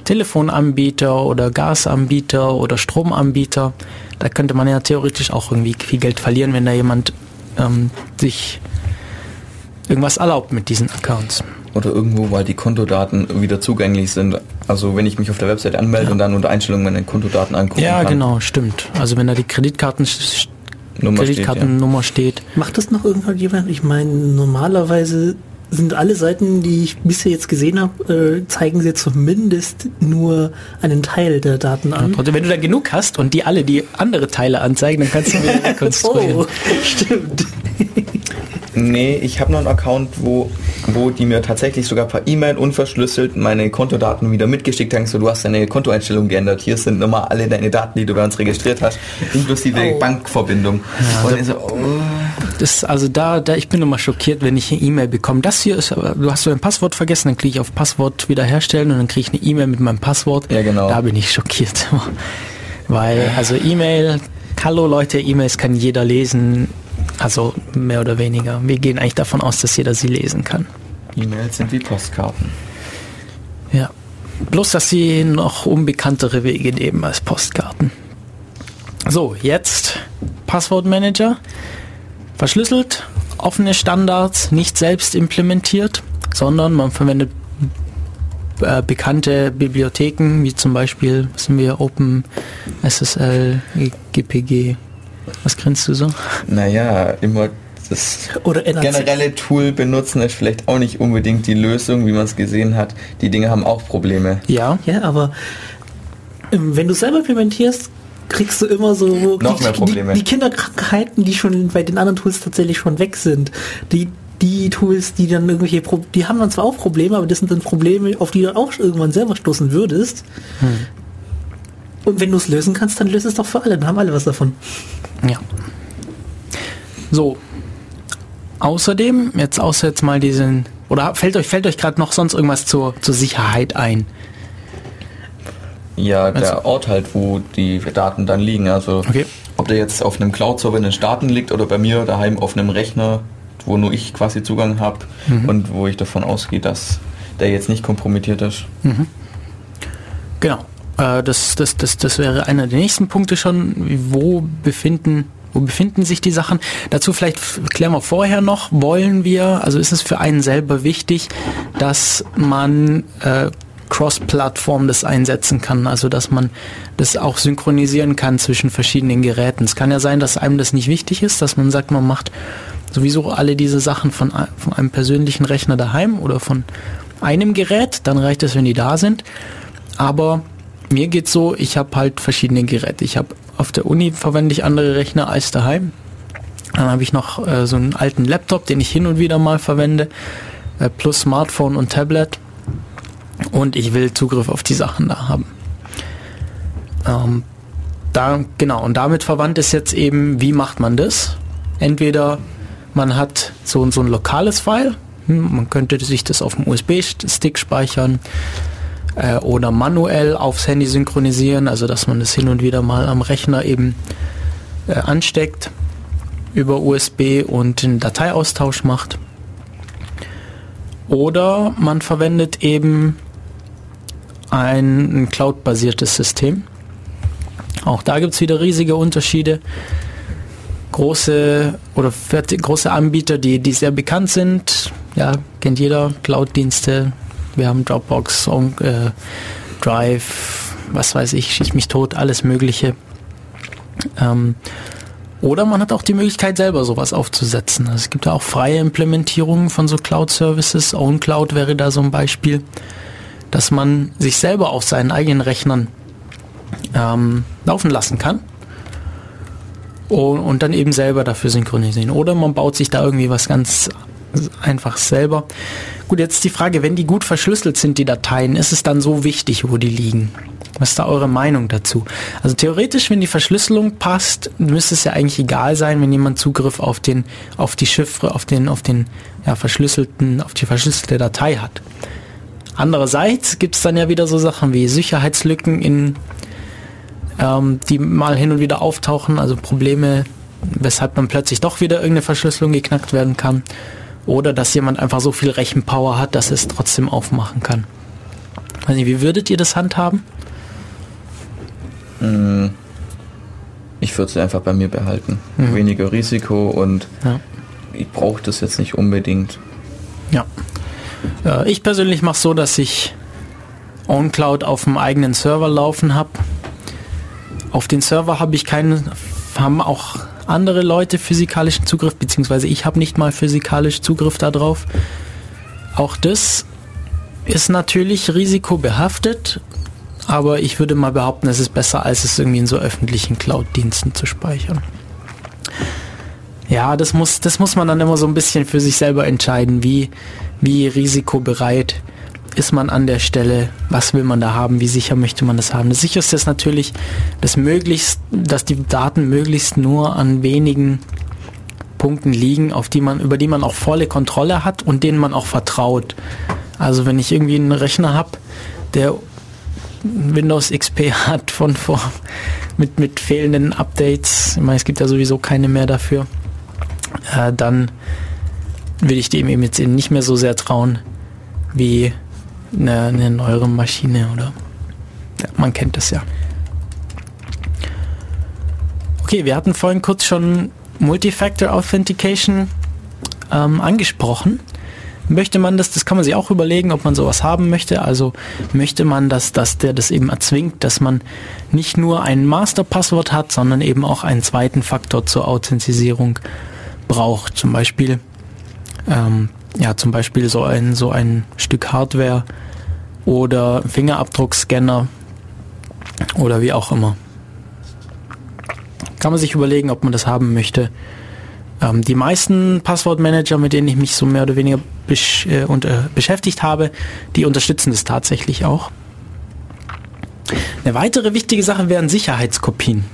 Telefonanbieter oder Gasanbieter oder Stromanbieter. Da könnte man ja theoretisch auch irgendwie viel Geld verlieren, wenn da jemand ähm, sich irgendwas erlaubt mit diesen Accounts oder irgendwo, weil die Kontodaten wieder zugänglich sind. Also wenn ich mich auf der Website anmelde ja. und dann unter Einstellungen meine Kontodaten angucken ja, kann. Ja, genau, stimmt. Also wenn da die Kreditkarten Nummer Kreditkartennummer steht, ja. steht. Macht das noch irgendjemand? Ich meine, normalerweise sind alle Seiten, die ich bisher jetzt gesehen habe, äh, zeigen sie zumindest nur einen Teil der Daten an. Ja, wenn du da genug hast und die alle die andere Teile anzeigen, dann kannst du wieder rekonstruieren. oh, stimmt. Nee, ich habe noch einen Account, wo, wo die mir tatsächlich sogar per E-Mail unverschlüsselt meine Kontodaten wieder mitgeschickt haben. So, du hast deine Kontoeinstellung geändert. Hier sind nochmal alle deine Daten, die du bei uns registriert hast, inklusive oh. Bankverbindung. Ja, und so, oh. das, also da, da, ich bin immer schockiert, wenn ich eine E-Mail bekomme. Das hier ist, du hast so ein Passwort vergessen, dann klicke ich auf Passwort wiederherstellen und dann kriege ich eine E-Mail mit meinem Passwort. Ja, genau. Da bin ich schockiert. Weil, also E-Mail, hallo Leute, E-Mails kann jeder lesen also mehr oder weniger. Wir gehen eigentlich davon aus, dass jeder sie lesen kann. E-Mails sind wie Postkarten. Ja. Bloß, dass sie noch unbekanntere Wege nehmen als Postkarten. So, jetzt Passwortmanager. Verschlüsselt, offene Standards, nicht selbst implementiert, sondern man verwendet äh, bekannte Bibliotheken, wie zum Beispiel, was sind wir, Open SSL, GPG, was grinst du so? Naja, immer das Oder generelle Tool benutzen ist vielleicht auch nicht unbedingt die Lösung, wie man es gesehen hat. Die Dinge haben auch Probleme. Ja. Ja, aber ähm, wenn du selber implementierst, kriegst du immer so noch die, mehr Probleme. Die, die, Kinderkrankheiten, die schon bei den anderen Tools tatsächlich schon weg sind. Die die Tools, die dann irgendwelche, Pro die haben dann zwar auch Probleme, aber das sind dann Probleme, auf die du auch irgendwann selber stoßen würdest. Hm. Und wenn du es lösen kannst, dann löse es doch für alle, dann haben alle was davon. Ja. So. außerdem, jetzt außer jetzt mal diesen, oder fällt euch, fällt euch gerade noch sonst irgendwas zur, zur Sicherheit ein? Ja, der also, Ort halt, wo die Daten dann liegen. Also okay. ob der jetzt auf einem Cloud-Server in den Staaten liegt oder bei mir daheim auf einem Rechner, wo nur ich quasi Zugang habe mhm. und wo ich davon ausgehe, dass der jetzt nicht kompromittiert ist. Mhm. Genau. Äh, das, das, das, das wäre einer der nächsten Punkte schon. Wo befinden wo befinden sich die Sachen? Dazu vielleicht klären wir vorher noch, wollen wir, also ist es für einen selber wichtig, dass man äh, Cross-Plattform das einsetzen kann, also dass man das auch synchronisieren kann zwischen verschiedenen Geräten. Es kann ja sein, dass einem das nicht wichtig ist, dass man sagt, man macht sowieso alle diese Sachen von, von einem persönlichen Rechner daheim oder von einem Gerät, dann reicht es, wenn die da sind. Aber mir geht so, ich habe halt verschiedene Geräte. Ich habe auf der Uni verwende ich andere Rechner als daheim. Dann habe ich noch äh, so einen alten Laptop, den ich hin und wieder mal verwende, äh, plus Smartphone und Tablet. Und ich will Zugriff auf die Sachen da haben. Ähm, da, genau, und damit verwandt ist jetzt eben, wie macht man das? Entweder man hat so, so ein lokales File, hm, man könnte sich das auf dem USB-Stick speichern äh, oder manuell aufs Handy synchronisieren, also dass man das hin und wieder mal am Rechner eben äh, ansteckt über USB und einen Dateiaustausch macht. Oder man verwendet eben ein, ein Cloud-basiertes System. Auch da gibt es wieder riesige Unterschiede. Große oder große Anbieter, die, die sehr bekannt sind, ja, kennt jeder, Cloud-Dienste. Wir haben Dropbox, äh, Drive, was weiß ich, schieß mich tot, alles Mögliche. Ähm, oder man hat auch die Möglichkeit, selber sowas aufzusetzen. Also es gibt ja auch freie Implementierungen von so Cloud-Services. OwnCloud wäre da so ein Beispiel dass man sich selber auf seinen eigenen Rechnern ähm, laufen lassen kann und, und, dann eben selber dafür synchronisieren. Oder man baut sich da irgendwie was ganz einfach selber. Gut, jetzt die Frage, wenn die gut verschlüsselt sind, die Dateien, ist es dann so wichtig, wo die liegen? Was ist da eure Meinung dazu? Also theoretisch, wenn die Verschlüsselung passt, müsste es ja eigentlich egal sein, wenn jemand Zugriff auf den, auf die Chiffre, auf den, auf den ja, verschlüsselten, auf die verschlüsselte Datei hat. Andererseits gibt es dann ja wieder so Sachen wie Sicherheitslücken, in, ähm, die mal hin und wieder auftauchen, also Probleme, weshalb man plötzlich doch wieder irgendeine Verschlüsselung geknackt werden kann. Oder dass jemand einfach so viel Rechenpower hat, dass es trotzdem aufmachen kann. Also wie würdet ihr das handhaben? Hm. Ich würde es einfach bei mir behalten. Mhm. Weniger Risiko und ja. ich brauche das jetzt nicht unbedingt. Ja. Äh, ich persönlich mache so, dass ich OwnCloud auf dem eigenen Server laufen habe. Auf den Server habe ich keinen, haben auch andere Leute physikalischen Zugriff, beziehungsweise ich habe nicht mal physikalisch Zugriff darauf. Auch das ist natürlich risikobehaftet, aber ich würde mal behaupten, es ist besser, als es irgendwie in so öffentlichen Cloud-Diensten zu speichern. Ja, das muss, das muss man dann immer so ein bisschen für sich selber entscheiden, wie, wie risikobereit ist man an der Stelle, was will man da haben, wie sicher möchte man das haben. Das sicherste ist natürlich, dass möglichst, dass die Daten möglichst nur an wenigen Punkten liegen, auf die man, über die man auch volle Kontrolle hat und denen man auch vertraut. Also wenn ich irgendwie einen Rechner habe, der Windows XP hat von vor mit, mit fehlenden Updates, ich meine, es gibt ja sowieso keine mehr dafür, äh, dann will ich dem eben jetzt nicht mehr so sehr trauen wie eine, eine neuere Maschine oder ja, man kennt das ja. Okay, wir hatten vorhin kurz schon Multifactor Authentication ähm, angesprochen. Möchte man das, das kann man sich auch überlegen, ob man sowas haben möchte. Also möchte man, dass, dass der das eben erzwingt, dass man nicht nur ein Masterpasswort hat, sondern eben auch einen zweiten Faktor zur Authentisierung braucht. Zum Beispiel, ähm, ja, zum Beispiel so ein, so ein Stück Hardware oder Fingerabdruckscanner oder wie auch immer. Kann man sich überlegen, ob man das haben möchte. Ähm, die meisten Passwortmanager, mit denen ich mich so mehr oder weniger besch äh, und, beschäftigt habe, die unterstützen das tatsächlich auch. Eine weitere wichtige Sache wären Sicherheitskopien.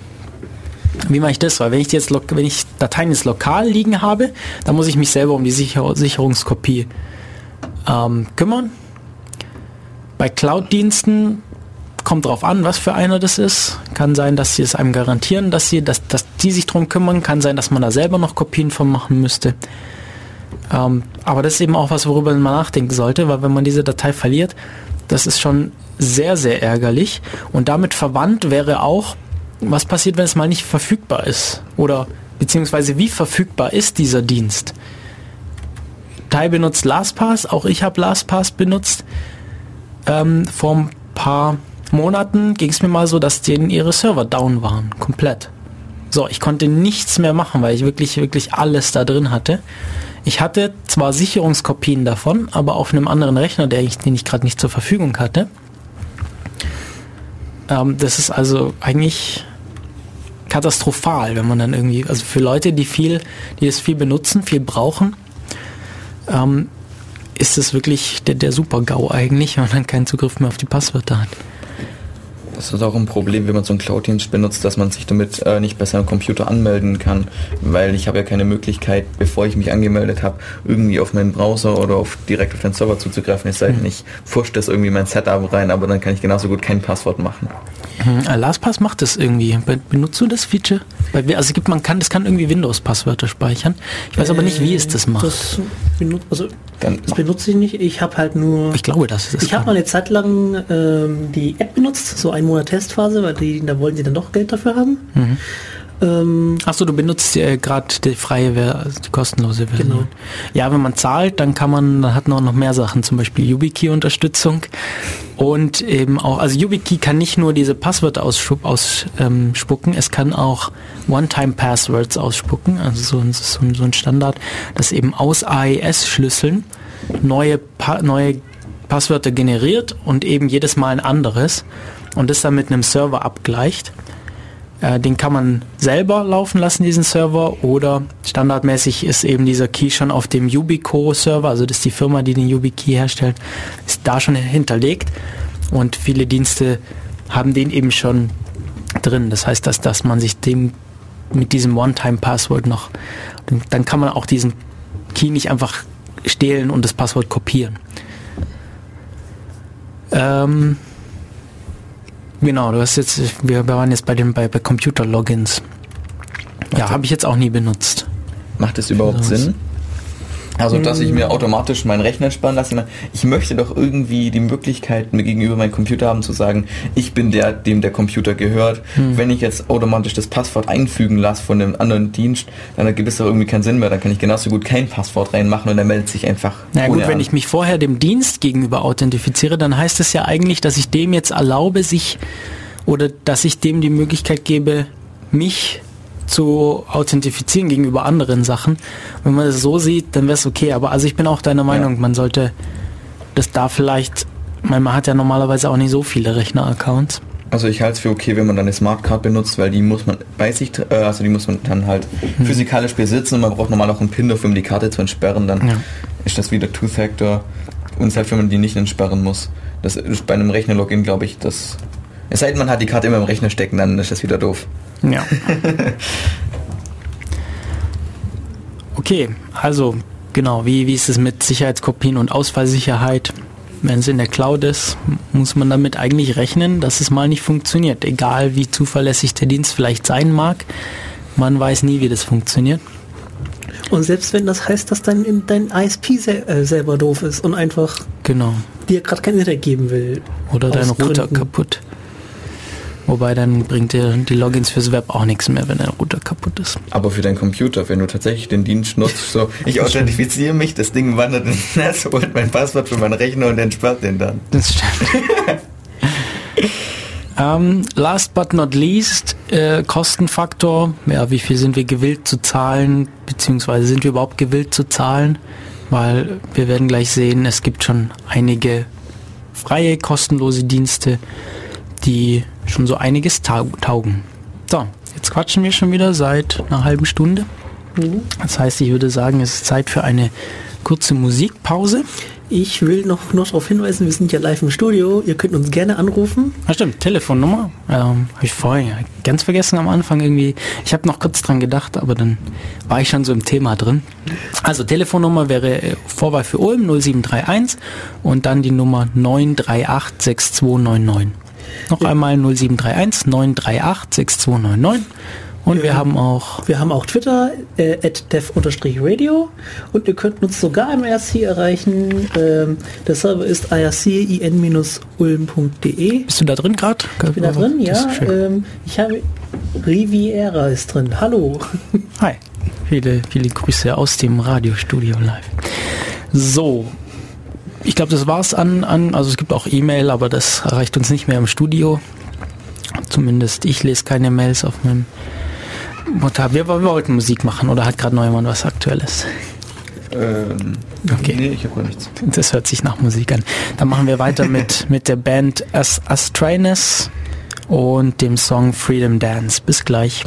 Wie mache ich das? Weil wenn ich jetzt wenn ich Dateien jetzt lokal liegen habe, dann muss ich mich selber um die Sicher Sicherungskopie ähm, kümmern. Bei Cloud-Diensten kommt drauf an, was für einer das ist. Kann sein, dass sie es einem garantieren, dass sie, dass, dass die sich drum kümmern. Kann sein, dass man da selber noch Kopien von machen müsste. Ähm, aber das ist eben auch was, worüber man nachdenken sollte, weil wenn man diese Datei verliert, das ist schon sehr, sehr ärgerlich. Und damit verwandt wäre auch, was passiert, wenn es mal nicht verfügbar ist? Oder beziehungsweise wie verfügbar ist dieser Dienst? Tai benutzt LastPass, auch ich habe LastPass benutzt. Ähm, vor ein paar Monaten ging es mir mal so, dass denen ihre Server down waren, komplett. So, ich konnte nichts mehr machen, weil ich wirklich, wirklich alles da drin hatte. Ich hatte zwar Sicherungskopien davon, aber auf einem anderen Rechner, der ich, den ich gerade nicht zur Verfügung hatte. Ähm, das ist also eigentlich katastrophal, wenn man dann irgendwie, also für Leute, die viel, die es viel benutzen, viel brauchen, ähm, ist es wirklich der, der Super-GAU eigentlich, wenn man dann keinen Zugriff mehr auf die Passwörter hat. Das ist auch ein Problem, wenn man so einen Cloud-Dienst benutzt, dass man sich damit äh, nicht besser am Computer anmelden kann, weil ich habe ja keine Möglichkeit, bevor ich mich angemeldet habe, irgendwie auf meinen Browser oder auf, direkt auf den Server zuzugreifen. Es sei denn, mhm. ich fuscht das irgendwie mein Setup rein, aber dann kann ich genauso gut kein Passwort machen. Mhm. LastPass macht das irgendwie. Benutzt du das Feature? Weil, also gibt man kann, das kann irgendwie Windows-Passwörter speichern. Ich weiß äh, aber nicht, wie es das macht. Das, benut, also, das benutze ich nicht. Ich habe halt nur. Ich glaube, das ist. Ich habe mal eine Zeit lang ähm, die App benutzt, so ein Monat Testphase, weil die, da wollen sie dann doch Geld dafür haben. Mhm. Ähm, Achso, du benutzt äh, gerade die freie, also die kostenlose Version. Genau. Ja, wenn man zahlt, dann kann man, dann hat man auch noch mehr Sachen, zum Beispiel YubiKey-Unterstützung und eben auch, also YubiKey kann nicht nur diese Passwörter ausspucken, ähm, es kann auch One-Time-Passwords ausspucken, also so, so, so ein Standard, das eben aus AES-Schlüsseln neue, pa neue Passwörter generiert und eben jedes Mal ein anderes und das dann mit einem Server abgleicht. Äh, den kann man selber laufen lassen, diesen Server, oder standardmäßig ist eben dieser Key schon auf dem Yubico-Server, also das ist die Firma, die den YubiKey herstellt, ist da schon hinterlegt und viele Dienste haben den eben schon drin. Das heißt, dass, dass man sich dem mit diesem One-Time-Passwort noch, dann kann man auch diesen Key nicht einfach stehlen und das Passwort kopieren. Ähm, Genau, du hast jetzt, wir waren jetzt bei den bei, bei Computer-Logins. Ja, habe ich jetzt auch nie benutzt. Macht es überhaupt genau. Sinn? Also, dass ich mir hm. automatisch meinen Rechner spannen lasse. Ich möchte doch irgendwie die Möglichkeit, mir gegenüber meinem Computer haben zu sagen, ich bin der, dem der Computer gehört. Hm. Wenn ich jetzt automatisch das Passwort einfügen lasse von einem anderen Dienst, dann ergibt es doch irgendwie keinen Sinn mehr. Dann kann ich genauso gut kein Passwort reinmachen und er meldet sich einfach. Na gut, wenn ich mich vorher dem Dienst gegenüber authentifiziere, dann heißt es ja eigentlich, dass ich dem jetzt erlaube, sich oder dass ich dem die Möglichkeit gebe, mich zu authentifizieren gegenüber anderen Sachen. Wenn man das so sieht, dann wäre es okay. Aber also ich bin auch deiner Meinung, ja. man sollte das da vielleicht, man hat ja normalerweise auch nicht so viele Rechner-Accounts. Also ich halte es für okay, wenn man dann eine Smartcard benutzt, weil die muss man bei sich, äh, also die muss man dann halt hm. physikalisch besitzen und man braucht normal auch einen PIN dafür, um die Karte zu entsperren. Dann ja. ist das wieder Two-Factor und selbst wenn man die nicht entsperren muss. Das ist bei einem Rechner-Login, glaube ich, das es sei denn, man hat die Karte immer im Rechner stecken, dann ist das wieder doof. Ja. okay, also genau, wie, wie ist es mit Sicherheitskopien und Ausfallsicherheit? Wenn es in der Cloud ist, muss man damit eigentlich rechnen, dass es mal nicht funktioniert. Egal wie zuverlässig der Dienst vielleicht sein mag, man weiß nie, wie das funktioniert. Und selbst wenn das heißt, dass dein, dein ISP sel äh, selber doof ist und einfach genau. dir gerade kein Internet geben will. Oder dein Router kaputt. Wobei dann bringt dir die Logins fürs Web auch nichts mehr, wenn der Router kaputt ist. Aber für deinen Computer, wenn du tatsächlich den Dienst nutzt, so ich authentifiziere mich, das Ding wandert ins Netz, holt mein Passwort für meinen Rechner und entsperrt den dann. Das stimmt. um, ähm, last but not least, äh, Kostenfaktor. Ja, wie viel sind wir gewillt zu zahlen, beziehungsweise sind wir überhaupt gewillt zu zahlen? Weil wir werden gleich sehen, es gibt schon einige freie, kostenlose Dienste, die schon so einiges taugen. So, jetzt quatschen wir schon wieder seit einer halben Stunde. Mhm. Das heißt, ich würde sagen, es ist Zeit für eine kurze Musikpause. Ich will noch, noch darauf hinweisen, wir sind ja live im Studio. Ihr könnt uns gerne anrufen. Ah, stimmt, Telefonnummer. Ähm, habe ich vorhin ganz vergessen am Anfang irgendwie. Ich habe noch kurz dran gedacht, aber dann war ich schon so im Thema drin. Also Telefonnummer wäre äh, Vorwahl für Ulm 0731 und dann die Nummer 938 6299. Noch einmal 0731 938 6299. Und wir, haben auch... Wir haben auch Twitter, äh, dev-radio und ihr könnt uns sogar im IRC erreichen. Ähm, der Server ist ircin-ulm.de. Bist du da drin gerade? Ich bin da drin, ja. Ähm, ich habe... Riviera ist drin. Hallo. Hi. Viele, viele Grüße aus dem Radiostudio live. So, ich glaube, das war's an, an, also es gibt auch E-Mail, aber das erreicht uns nicht mehr im Studio. Zumindest ich lese keine Mails auf meinem Mutter. Wir, wir wollten Musik machen oder hat gerade Neumann was Aktuelles? Ähm, okay. Nee, ich habe nichts. Das hört sich nach Musik an. Dann machen wir weiter mit, mit der Band As Astrainus und dem Song Freedom Dance. Bis gleich.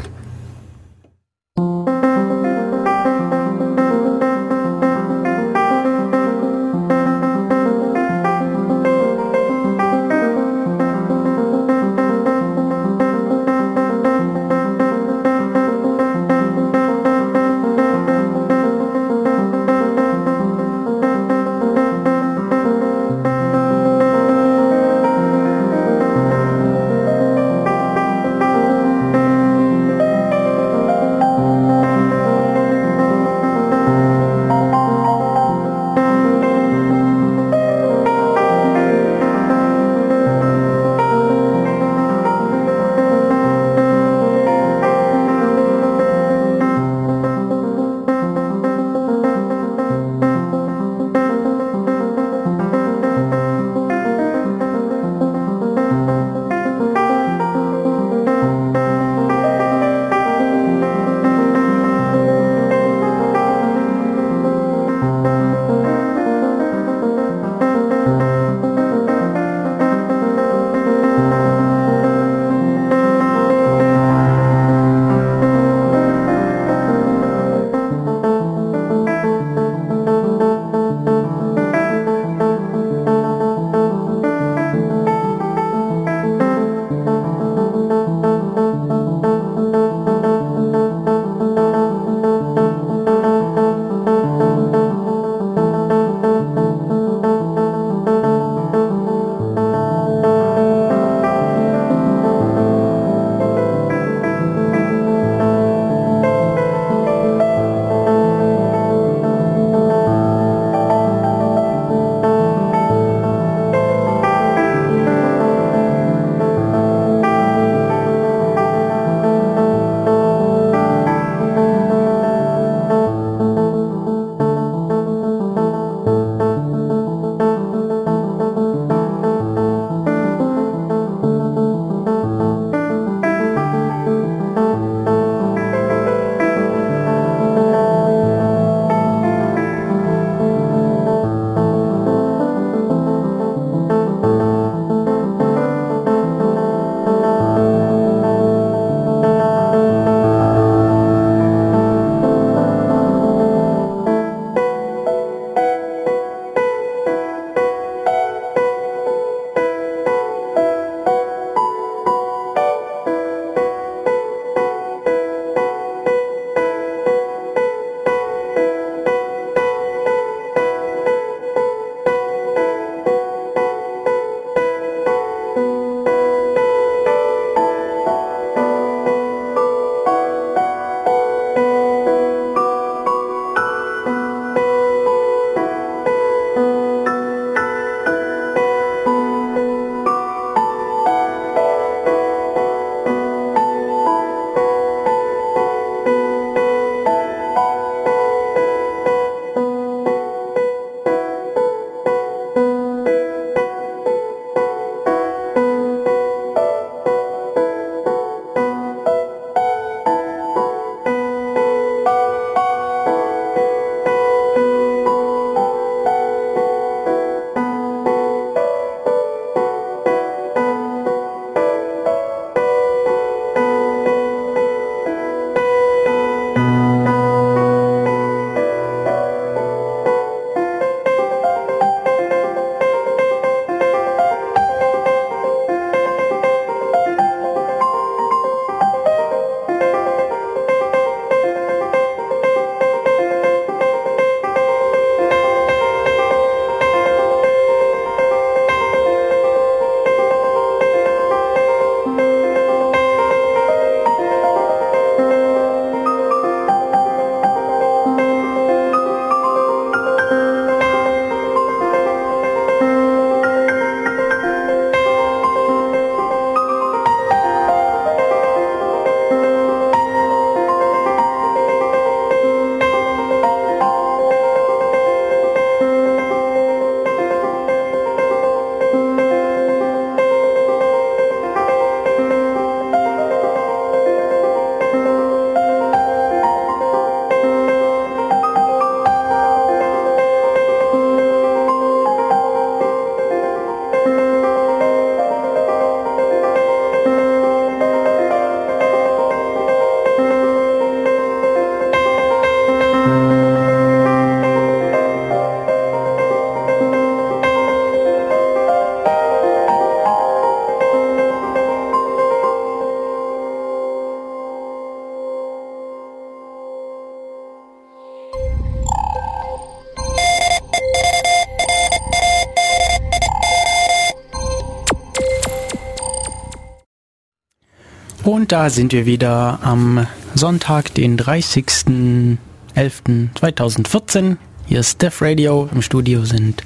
Da sind wir wieder am Sonntag, den 30.11.2014. Hier ist Def Radio. Im Studio sind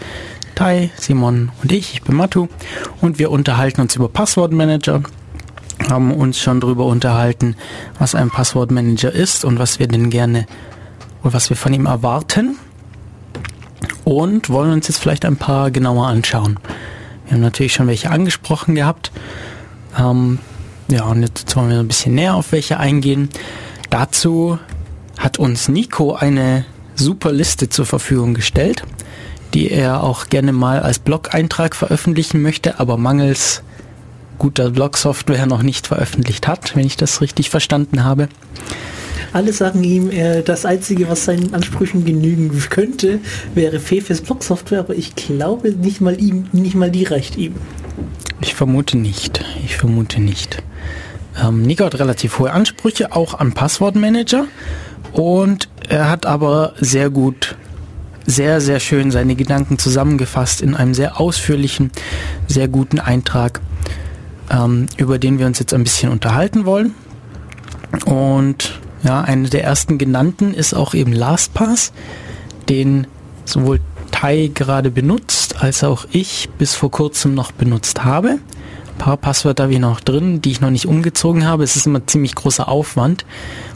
Tai, Simon und ich. Ich bin Matu. Und wir unterhalten uns über Passwortmanager. Haben uns schon darüber unterhalten, was ein Passwortmanager ist und was wir denn gerne und was wir von ihm erwarten. Und wollen uns jetzt vielleicht ein paar genauer anschauen. Wir haben natürlich schon welche angesprochen gehabt. Ähm, ja, und jetzt wollen wir ein bisschen näher auf welche eingehen. Dazu hat uns Nico eine super Liste zur Verfügung gestellt, die er auch gerne mal als Blog-Eintrag veröffentlichen möchte, aber mangels guter Blog-Software noch nicht veröffentlicht hat, wenn ich das richtig verstanden habe. Alle sagen ihm, er, das Einzige, was seinen Ansprüchen genügen könnte, wäre Fefes Blog-Software, aber ich glaube, nicht mal, ihm, nicht mal die reicht ihm. Ich vermute nicht. Ich vermute nicht. Ähm, Nico hat relativ hohe Ansprüche, auch an Passwortmanager. Und er hat aber sehr gut, sehr, sehr schön seine Gedanken zusammengefasst in einem sehr ausführlichen, sehr guten Eintrag, ähm, über den wir uns jetzt ein bisschen unterhalten wollen. Und ja, eine der ersten genannten ist auch eben LastPass, den sowohl Tai gerade benutzt, als auch ich bis vor kurzem noch benutzt habe paar Passwörter habe ich noch drin, die ich noch nicht umgezogen habe. Es ist immer ziemlich großer Aufwand,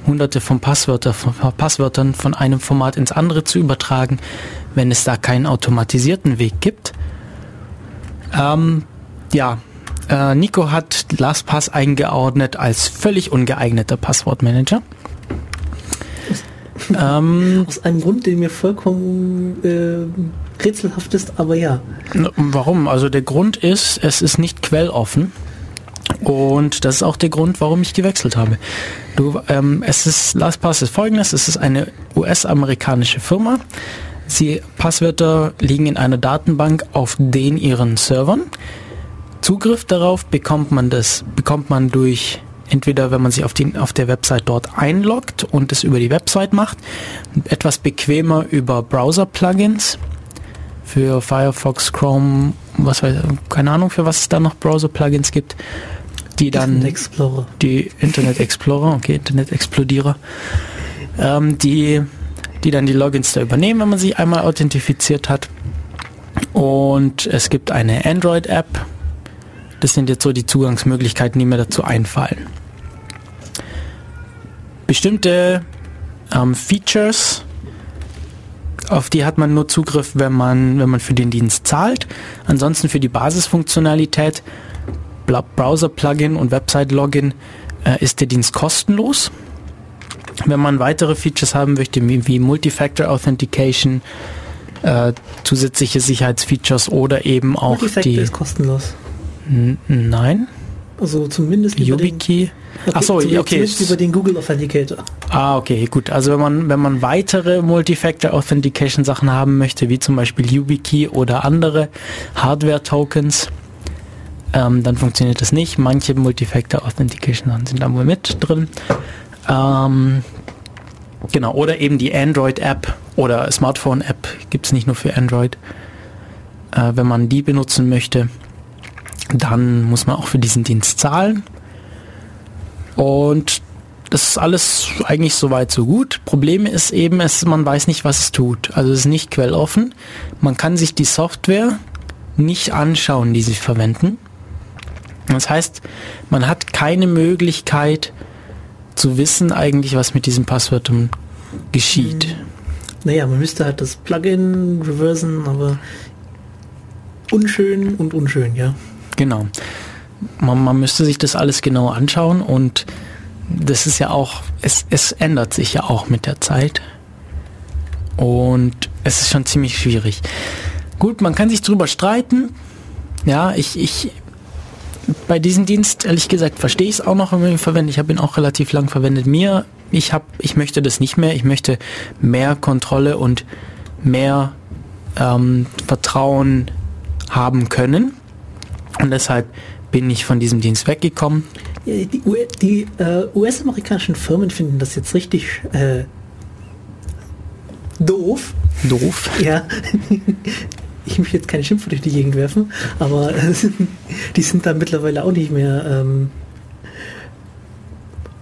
hunderte von, Passwörter, von Passwörtern von einem Format ins andere zu übertragen, wenn es da keinen automatisierten Weg gibt. Ähm, ja, äh, Nico hat LastPass eingeordnet als völlig ungeeigneter Passwortmanager. ähm, Aus einem Grund, den mir vollkommen äh, rätselhaft ist, aber ja. Warum? Also der Grund ist, es ist nicht quelloffen. Und das ist auch der Grund, warum ich gewechselt habe. Du, ähm, es ist, LastPass ist folgendes, es ist eine US-amerikanische Firma. Sie, Passwörter liegen in einer Datenbank auf den ihren Servern. Zugriff darauf bekommt man das, bekommt man durch entweder wenn man sich auf, die, auf der Website dort einloggt und es über die Website macht, etwas bequemer über Browser-Plugins für Firefox, Chrome, was weiß keine Ahnung, für was es da noch Browser-Plugins gibt, die dann Internet Explorer. die Internet Explorer, okay, Internet Explodierer, ähm, die, die dann die Logins da übernehmen, wenn man sich einmal authentifiziert hat. Und es gibt eine Android-App. Das sind jetzt so die Zugangsmöglichkeiten, die mir dazu einfallen bestimmte ähm, Features, auf die hat man nur Zugriff, wenn man, wenn man für den Dienst zahlt. Ansonsten für die Basisfunktionalität, Browser-Plugin und Website-Login äh, ist der Dienst kostenlos. Wenn man weitere Features haben möchte, wie Multifactor Authentication, äh, zusätzliche Sicherheitsfeatures oder eben auch Multifactor die... ist kostenlos. nein. Also zumindest YubiKey. Okay, Ach so, okay. über den Google Authenticator. Ah, okay, gut. Also wenn man, wenn man weitere Multifactor Authentication Sachen haben möchte, wie zum Beispiel YubiKey oder andere Hardware-Tokens, ähm, dann funktioniert das nicht. Manche Multifactor Authentication Sachen sind da wohl mit drin. Ähm, genau, oder eben die Android-App oder Smartphone-App gibt es nicht nur für Android. Äh, wenn man die benutzen möchte, dann muss man auch für diesen Dienst zahlen. Und das ist alles eigentlich soweit so gut. Problem ist eben, es, man weiß nicht, was es tut. Also es ist nicht quelloffen. Man kann sich die Software nicht anschauen, die sie verwenden. Das heißt, man hat keine Möglichkeit zu wissen eigentlich, was mit diesem Passwort geschieht. Hm. Naja, man müsste halt das Plugin reversen, aber unschön und unschön, ja. Genau man, man müsste sich das alles genau anschauen und das ist ja auch, es, es ändert sich ja auch mit der Zeit. Und es ist schon ziemlich schwierig. Gut, man kann sich drüber streiten. Ja, ich, ich, bei diesem Dienst, ehrlich gesagt, verstehe ich es auch noch, wenn man ihn verwendet. Ich habe ihn auch relativ lang verwendet. Mir, ich habe, ich möchte das nicht mehr. Ich möchte mehr Kontrolle und mehr ähm, Vertrauen haben können. Und deshalb bin ich von diesem Dienst weggekommen. Die, die äh, US-amerikanischen Firmen finden das jetzt richtig äh, doof. Doof? Ja. ich möchte jetzt keine Schimpfe durch die Gegend werfen, aber äh, die sind da mittlerweile auch nicht mehr ähm,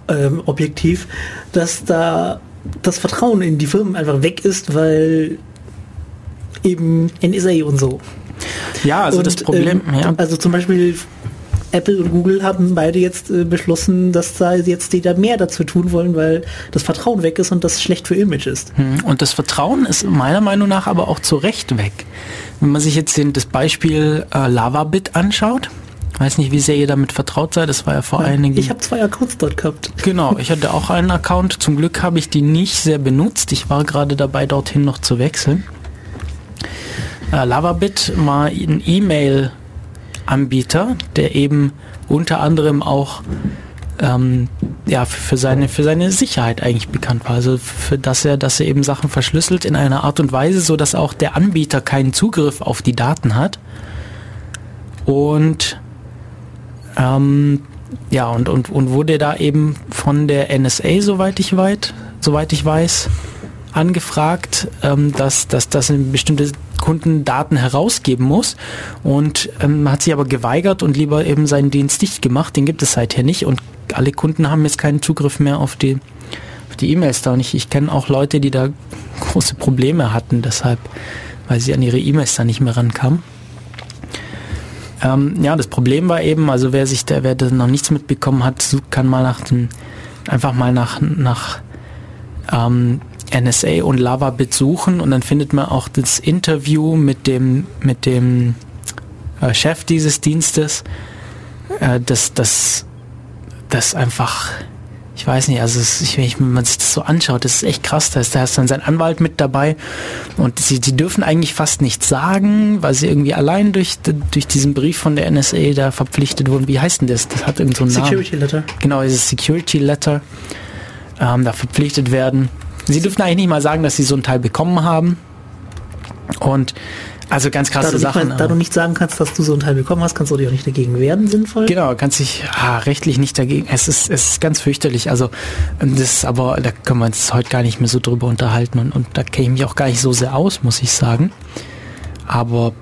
ähm, objektiv, dass da das Vertrauen in die Firmen einfach weg ist, weil eben NSA und so. Ja, also und, das Problem, ähm, ja. Also zum Beispiel Apple und Google haben beide jetzt äh, beschlossen, dass da jetzt die da mehr dazu tun wollen, weil das Vertrauen weg ist und das schlecht für Image ist. Hm, und das Vertrauen ist meiner Meinung nach aber auch zu Recht weg. Wenn man sich jetzt den, das Beispiel äh, LavaBit anschaut, weiß nicht, wie sehr ihr damit vertraut seid. Das war ja vor ja, einigen. Ich habe zwei Accounts dort gehabt. Genau, ich hatte auch einen Account. Zum Glück habe ich die nicht sehr benutzt. Ich war gerade dabei, dorthin noch zu wechseln. Äh, Lavabit war ein E-Mail-Anbieter, der eben unter anderem auch ähm, ja, für seine, für seine Sicherheit eigentlich bekannt war. Also für dass er, dass er eben Sachen verschlüsselt in einer Art und Weise, so dass auch der Anbieter keinen Zugriff auf die Daten hat. Und ähm, ja, und, und, und wurde da eben von der NSA, soweit ich weit, soweit ich weiß, angefragt, ähm, dass, dass, dass ein bestimmte Kunden Daten herausgeben muss und ähm, hat sich aber geweigert und lieber eben seinen Dienst dicht gemacht. Den gibt es seither nicht und alle Kunden haben jetzt keinen Zugriff mehr auf die auf die E-Mails da. Und ich, ich kenne auch Leute, die da große Probleme hatten, deshalb, weil sie an ihre E-Mails da nicht mehr rankamen. Ähm, ja, das Problem war eben, also wer sich da, wer da noch nichts mitbekommen hat, kann mal nach dem, einfach mal nach, nach ähm, NSA und LavaBit suchen und dann findet man auch das Interview mit dem, mit dem äh, Chef dieses Dienstes, äh, das, das, das einfach ich weiß nicht, also es, ich, wenn man sich das so anschaut, das ist echt krass. Da ist, da ist dann sein Anwalt mit dabei und sie, sie dürfen eigentlich fast nichts sagen, weil sie irgendwie allein durch, durch diesen Brief von der NSA da verpflichtet wurden. Wie heißt denn das? Das hat irgend so einen Security Namen. Letter. Genau, dieses Security Letter ähm, da verpflichtet werden. Sie dürfen eigentlich nicht mal sagen, dass sie so einen Teil bekommen haben. Und also ganz krasse da Sachen. Mal, da du nicht sagen kannst, dass du so einen Teil bekommen hast, kannst du dich auch nicht dagegen wehren, sinnvoll? Genau, kannst dich ah, rechtlich nicht dagegen. Es ist, es ist ganz fürchterlich. Also das aber, da können wir uns heute gar nicht mehr so drüber unterhalten und, und da kenne ich mich auch gar nicht so sehr aus, muss ich sagen. Aber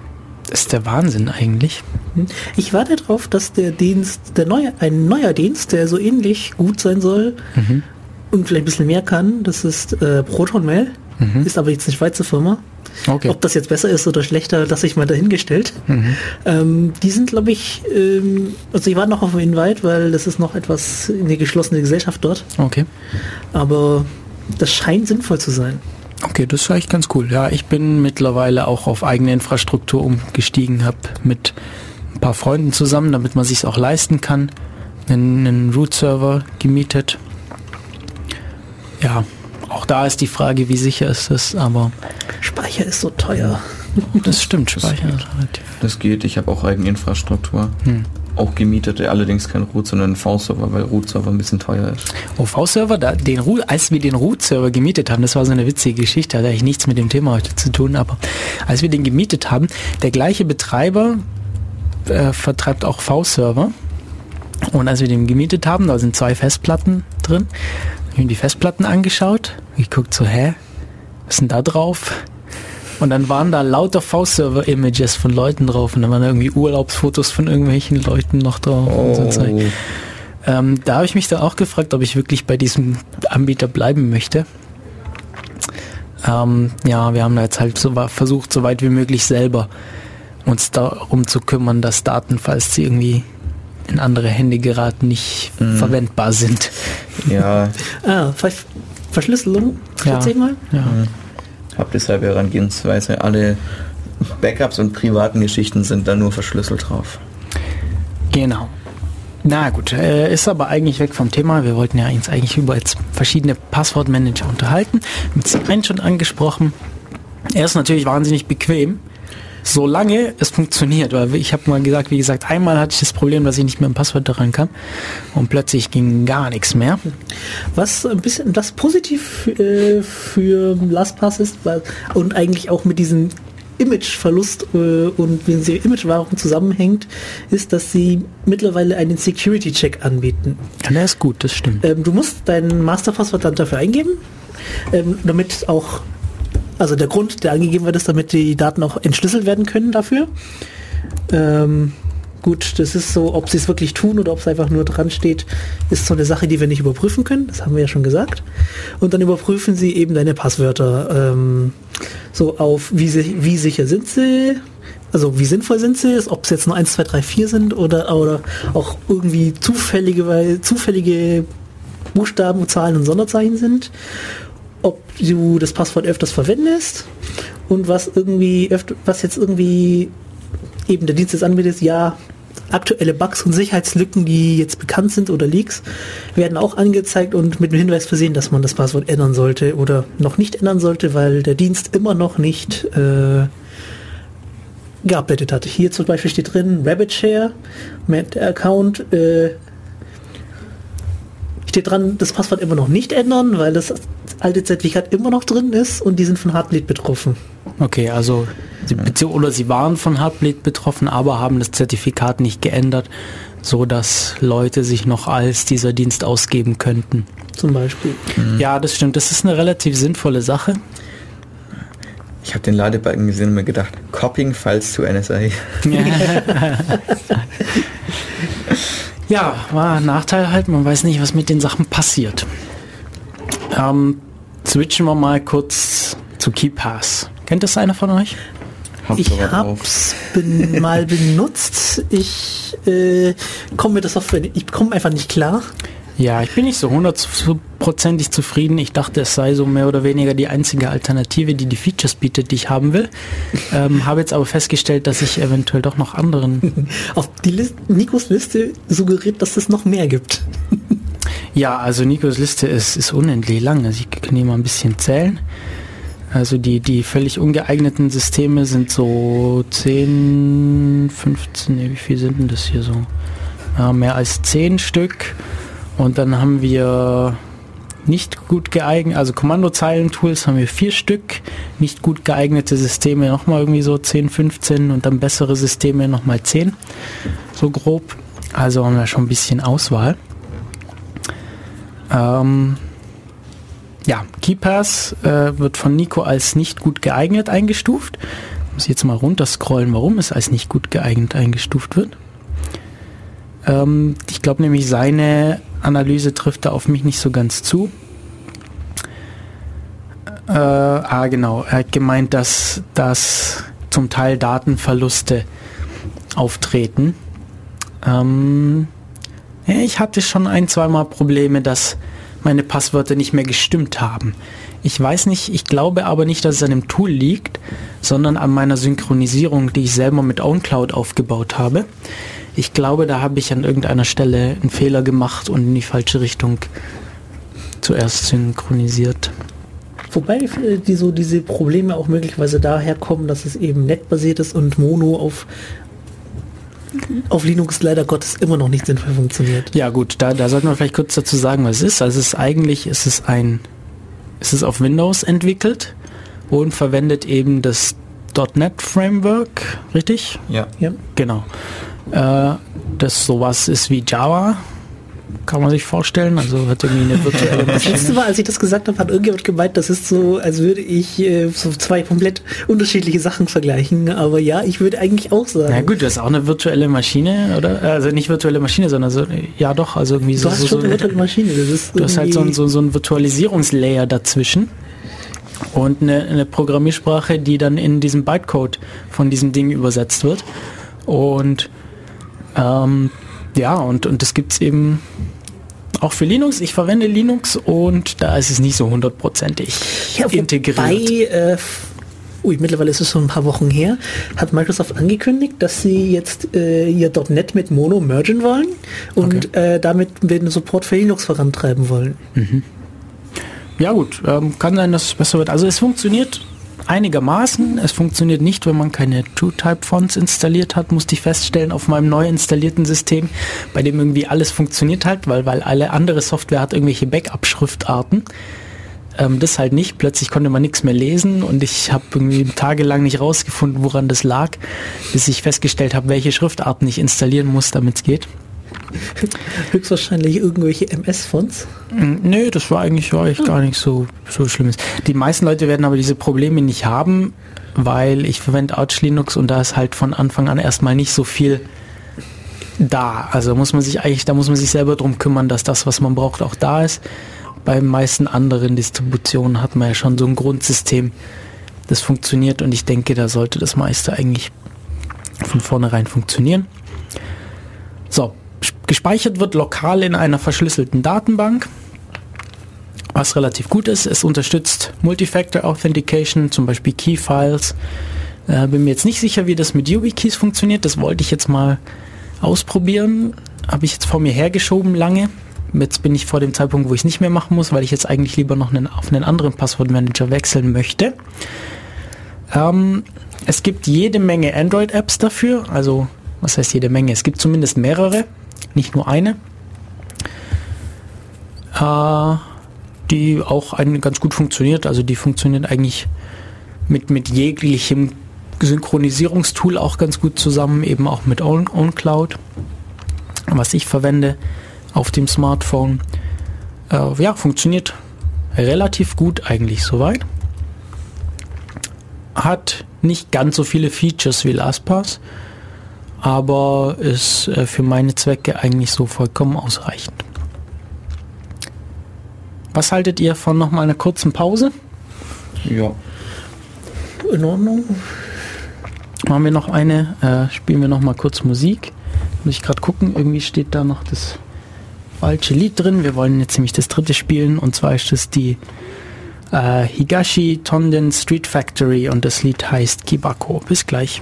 das ist der Wahnsinn eigentlich. Hm. Ich warte darauf, dass der Dienst, der neue, ein neuer Dienst, der so ähnlich gut sein soll mhm. Und vielleicht ein bisschen mehr kann, das ist äh, ProtonMail, mhm. ist aber jetzt eine Schweizer Firma. Okay. Ob das jetzt besser ist oder schlechter, das ich mal dahingestellt. Mhm. Ähm, die sind, glaube ich, ähm, also ich war noch auf dem Invite, weil das ist noch etwas eine geschlossene Gesellschaft dort. Okay. Aber das scheint sinnvoll zu sein. Okay, das ist eigentlich ganz cool. Ja, ich bin mittlerweile auch auf eigene Infrastruktur umgestiegen, habe mit ein paar Freunden zusammen, damit man sich auch leisten kann, einen, einen Root-Server gemietet. Ja, auch da ist die Frage, wie sicher ist es, aber Speicher ist so teuer. Das stimmt, Speicher das geht. Das geht, ich habe auch eigene Infrastruktur. Hm. Auch gemietete, allerdings kein Root, sondern ein V-Server, weil Root-Server ein bisschen teuer ist. Oh, V-Server, den als wir den Root-Server gemietet haben, das war so eine witzige Geschichte, hat eigentlich nichts mit dem Thema heute zu tun, aber als wir den gemietet haben, der gleiche Betreiber äh, vertreibt auch V-Server. Und als wir den gemietet haben, da sind zwei Festplatten drin, ich mir die Festplatten angeschaut, ich guckt so, hä, was ist denn da drauf? Und dann waren da lauter V-Server-Images von Leuten drauf und dann waren da irgendwie Urlaubsfotos von irgendwelchen Leuten noch drauf. Oh. So ähm, da habe ich mich dann auch gefragt, ob ich wirklich bei diesem Anbieter bleiben möchte. Ähm, ja, wir haben da jetzt halt so versucht, so weit wie möglich selber uns darum zu kümmern, dass Daten, falls sie irgendwie in andere Hände geraten, nicht mhm. verwendbar sind. Ja. ah, Verschlüsselung, ja. mal. Ja. Mhm. Hab deshalb Herangehensweise. Alle Backups und privaten Geschichten sind da nur verschlüsselt drauf. Genau. Na gut, äh, ist aber eigentlich weg vom Thema. Wir wollten ja uns eigentlich über jetzt verschiedene Passwortmanager unterhalten. Mit einen schon angesprochen. Er ist natürlich wahnsinnig bequem solange es funktioniert. Weil ich habe mal gesagt, wie gesagt, einmal hatte ich das Problem, dass ich nicht mehr ein Passwort daran kam und plötzlich ging gar nichts mehr. Was ein bisschen das positiv äh, für LastPass ist weil, und eigentlich auch mit diesem Imageverlust äh, und wie sie Imagewahrung zusammenhängt, ist, dass sie mittlerweile einen Security-Check anbieten. Ja, der ist gut, das stimmt. Ähm, du musst dein Masterpasswort dann dafür eingeben, ähm, damit auch also der Grund, der angegeben wird, ist, damit die Daten auch entschlüsselt werden können dafür. Ähm, Gut, das ist so, ob sie es wirklich tun oder ob es einfach nur dran steht, ist so eine Sache, die wir nicht überprüfen können. Das haben wir ja schon gesagt. Und dann überprüfen sie eben deine Passwörter ähm, so auf, wie, wie sicher sind sie, also wie sinnvoll sind sie, ob es jetzt nur 1, 2, 3, 4 sind oder, oder auch irgendwie zufällige, weil, zufällige Buchstaben, Zahlen und Sonderzeichen sind, ob du das Passwort öfters verwendest und was irgendwie öfter, was jetzt irgendwie eben der Dienst des anbietet, ja, aktuelle Bugs und Sicherheitslücken, die jetzt bekannt sind oder Leaks, werden auch angezeigt und mit dem Hinweis versehen, dass man das Passwort ändern sollte oder noch nicht ändern sollte, weil der Dienst immer noch nicht äh, geupdatet hat. Hier zum Beispiel steht drin RabbitShare Account äh, steht dran, das Passwort immer noch nicht ändern, weil das alte Zertifikat immer noch drin ist und die sind von Heartbleed betroffen. Okay, also sie, oder sie waren von Heartbleed betroffen, aber haben das Zertifikat nicht geändert, so dass Leute sich noch als dieser Dienst ausgeben könnten. Zum Beispiel. Mhm. Ja, das stimmt. Das ist eine relativ sinnvolle Sache. Ich habe den Ladebalken gesehen und mir gedacht, Copying Files zu NSA. ja, war ein Nachteil halt. Man weiß nicht, was mit den Sachen passiert. Ähm, switchen wir mal kurz zu KeyPass. Kennt das einer von euch? Hab ich hab's bin mal benutzt. Ich äh, komme mit der Software, ich komme einfach nicht klar. Ja, ich bin nicht so hundertprozentig zufrieden. Ich dachte, es sei so mehr oder weniger die einzige Alternative, die die Features bietet, die ich haben will. Ähm, habe jetzt aber festgestellt, dass ich eventuell doch noch anderen... Auf die Liste, Nikos Liste suggeriert, dass es noch mehr gibt. ja, also Nikos Liste ist, ist unendlich lang. Also ich kann hier mal ein bisschen zählen. Also die, die völlig ungeeigneten Systeme sind so 10, 15, nee, wie viel sind denn das hier so? Ja, mehr als 10 Stück. Und dann haben wir nicht gut geeignet, also Kommandozeilentools haben wir vier Stück, nicht gut geeignete Systeme nochmal irgendwie so 10, 15 und dann bessere Systeme nochmal 10, so grob. Also haben wir schon ein bisschen Auswahl. Ähm, ja, KeyPass äh, wird von Nico als nicht gut geeignet eingestuft. Muss jetzt mal runterscrollen, warum es als nicht gut geeignet eingestuft wird. Ähm, ich glaube nämlich, seine Analyse trifft da auf mich nicht so ganz zu. Äh, ah, genau. Er hat gemeint, dass, dass zum Teil Datenverluste auftreten. Ähm, ich hatte schon ein, zweimal Probleme, dass meine Passwörter nicht mehr gestimmt haben. Ich weiß nicht, ich glaube aber nicht, dass es an dem Tool liegt, sondern an meiner Synchronisierung, die ich selber mit OwnCloud aufgebaut habe. Ich glaube, da habe ich an irgendeiner Stelle einen Fehler gemacht und in die falsche Richtung zuerst synchronisiert. Wobei die, so diese Probleme auch möglicherweise daher kommen, dass es eben netbasiert ist und Mono auf, auf Linux leider Gottes immer noch nicht sinnvoll funktioniert. Ja gut, da, da sollten wir vielleicht kurz dazu sagen, was es ist. Also es ist eigentlich, es ist ein, es ist auf Windows entwickelt und verwendet eben das .NET Framework, richtig? Ja. ja. Genau äh, das sowas ist wie Java. Kann man sich vorstellen, also hat irgendwie eine virtuelle Maschine. Das letzte Mal, als ich das gesagt habe, hat irgendjemand gemeint, das ist so, als würde ich äh, so zwei komplett unterschiedliche Sachen vergleichen. Aber ja, ich würde eigentlich auch sagen. Na gut, das ist auch eine virtuelle Maschine, oder? Also nicht virtuelle Maschine, sondern so, ja doch, also irgendwie du so. Hast so, schon eine virtuelle Maschine. Das ist du hast halt so, so, so ein Virtualisierungslayer dazwischen und eine, eine Programmiersprache, die dann in diesem Bytecode von diesem Ding übersetzt wird. Und ähm, ja, und, und das gibt es eben auch für Linux. Ich verwende Linux und da ist es nicht so hundertprozentig ja, integriert. Wobei, äh, ui, mittlerweile ist es schon ein paar Wochen her, hat Microsoft angekündigt, dass sie jetzt äh, ihr .NET mit Mono mergen wollen und okay. äh, damit den Support für Linux vorantreiben wollen. Mhm. Ja gut, ähm, kann sein, dass es besser wird. Also es funktioniert einigermaßen. Es funktioniert nicht, wenn man keine TrueType-Fonts installiert hat, musste ich feststellen auf meinem neu installierten System, bei dem irgendwie alles funktioniert halt, weil, weil alle andere Software hat irgendwelche Backup-Schriftarten. Ähm, das halt nicht. Plötzlich konnte man nichts mehr lesen und ich habe irgendwie tagelang nicht rausgefunden, woran das lag, bis ich festgestellt habe, welche Schriftarten ich installieren muss, damit es geht. Höchstwahrscheinlich irgendwelche MS-Fonts? Mm, nö, das war eigentlich, war eigentlich gar nicht so, so schlimm. Die meisten Leute werden aber diese Probleme nicht haben, weil ich verwende Arch Linux und da ist halt von Anfang an erstmal nicht so viel da. Also muss man sich eigentlich, da muss man sich selber drum kümmern, dass das, was man braucht, auch da ist. Bei meisten anderen Distributionen hat man ja schon so ein Grundsystem, das funktioniert und ich denke, da sollte das meiste eigentlich von vornherein funktionieren. So, gespeichert wird lokal in einer verschlüsselten Datenbank, was relativ gut ist. Es unterstützt Multifactor Authentication, zum Beispiel Key-Files. Äh, bin mir jetzt nicht sicher, wie das mit YubiKeys funktioniert. Das wollte ich jetzt mal ausprobieren. Habe ich jetzt vor mir hergeschoben lange. Jetzt bin ich vor dem Zeitpunkt, wo ich es nicht mehr machen muss, weil ich jetzt eigentlich lieber noch einen, auf einen anderen Passwortmanager wechseln möchte. Ähm, es gibt jede Menge Android-Apps dafür. Also, was heißt jede Menge? Es gibt zumindest mehrere, nicht nur eine. Äh, die auch ein, ganz gut funktioniert. Also die funktioniert eigentlich mit, mit jeglichem Synchronisierungstool auch ganz gut zusammen, eben auch mit OwnCloud, was ich verwende auf dem Smartphone. Äh, ja, funktioniert relativ gut eigentlich soweit. Hat nicht ganz so viele Features wie LastPass, aber ist äh, für meine Zwecke eigentlich so vollkommen ausreichend. Was haltet ihr von nochmal einer kurzen Pause? Ja. In Ordnung. Machen wir noch eine, äh, spielen wir noch mal kurz Musik. Muss ich gerade gucken, irgendwie steht da noch das falsche Lied drin. Wir wollen jetzt nämlich das dritte spielen und zwar ist es die äh, Higashi Tonden Street Factory und das Lied heißt Kibako. Bis gleich.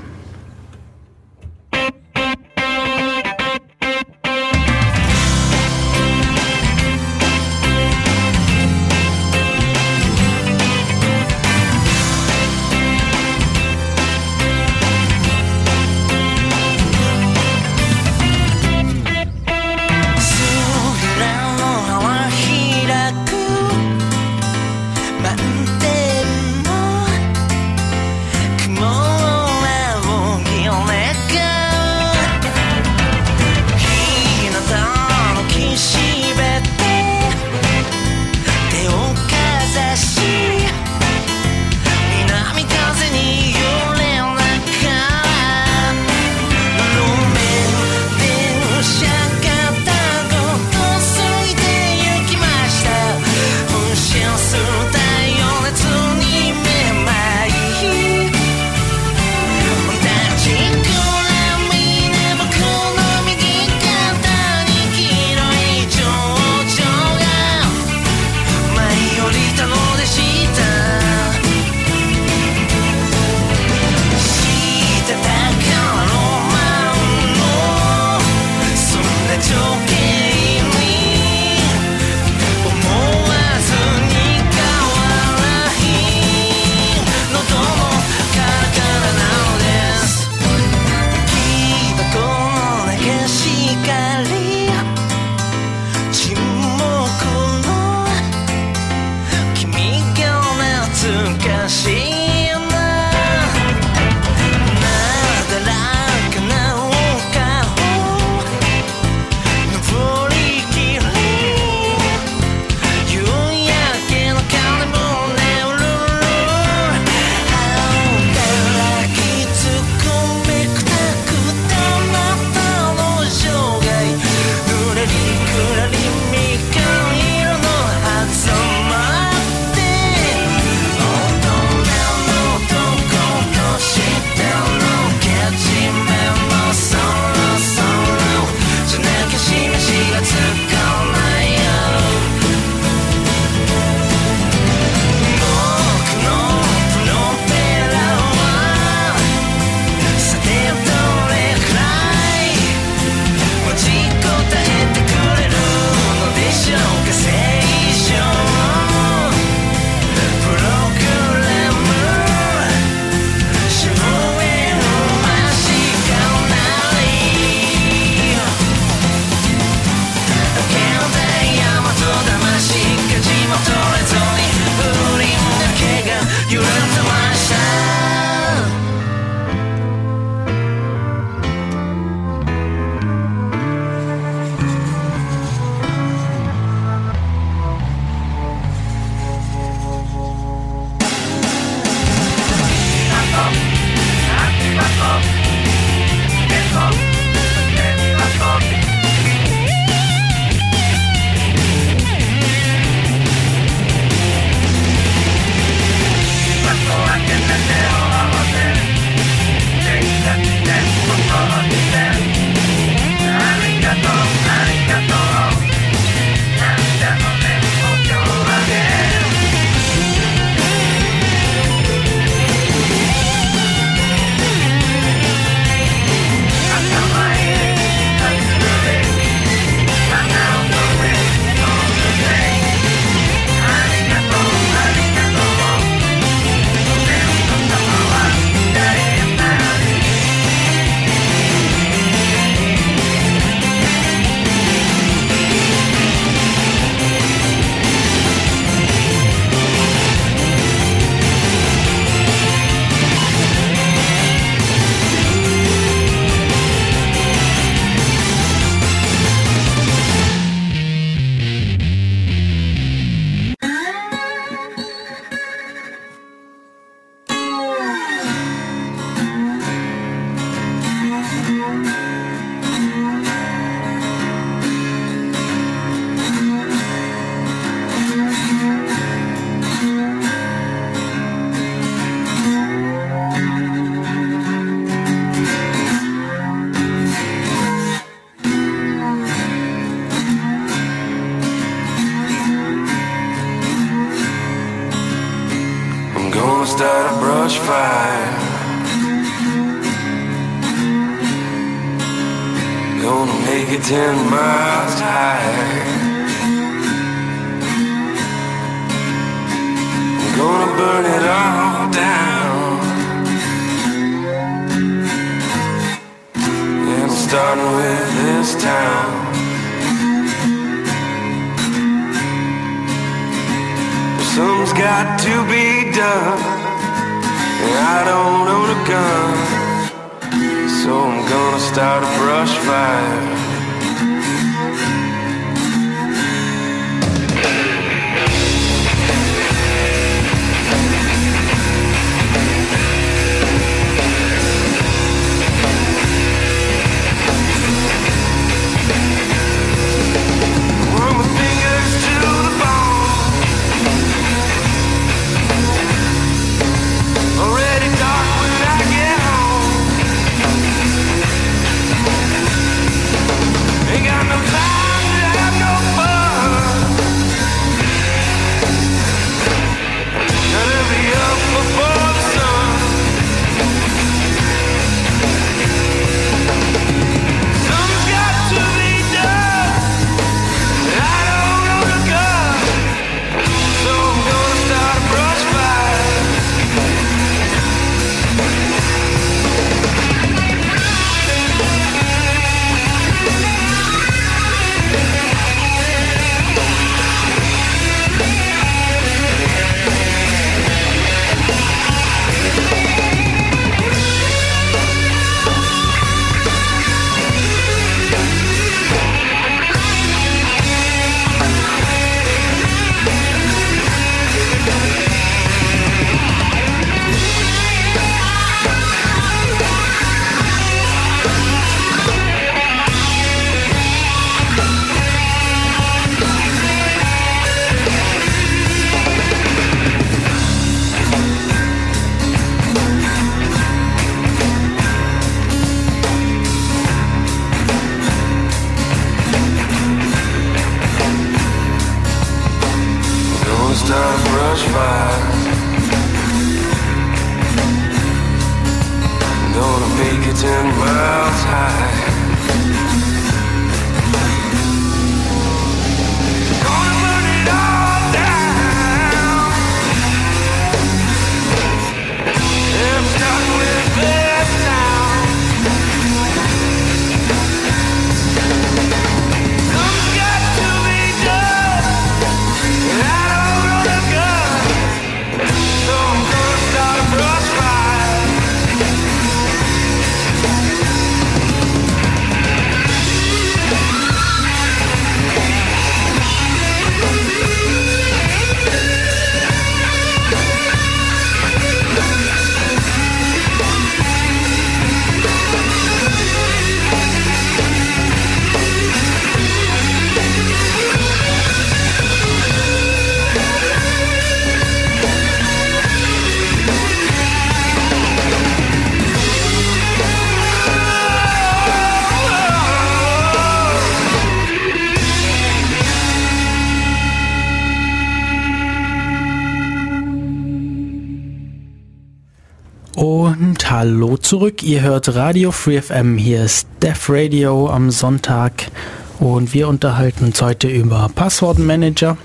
Zurück, ihr hört Radio Free FM, hier ist Def Radio am Sonntag und wir unterhalten uns heute über Passwortmanager.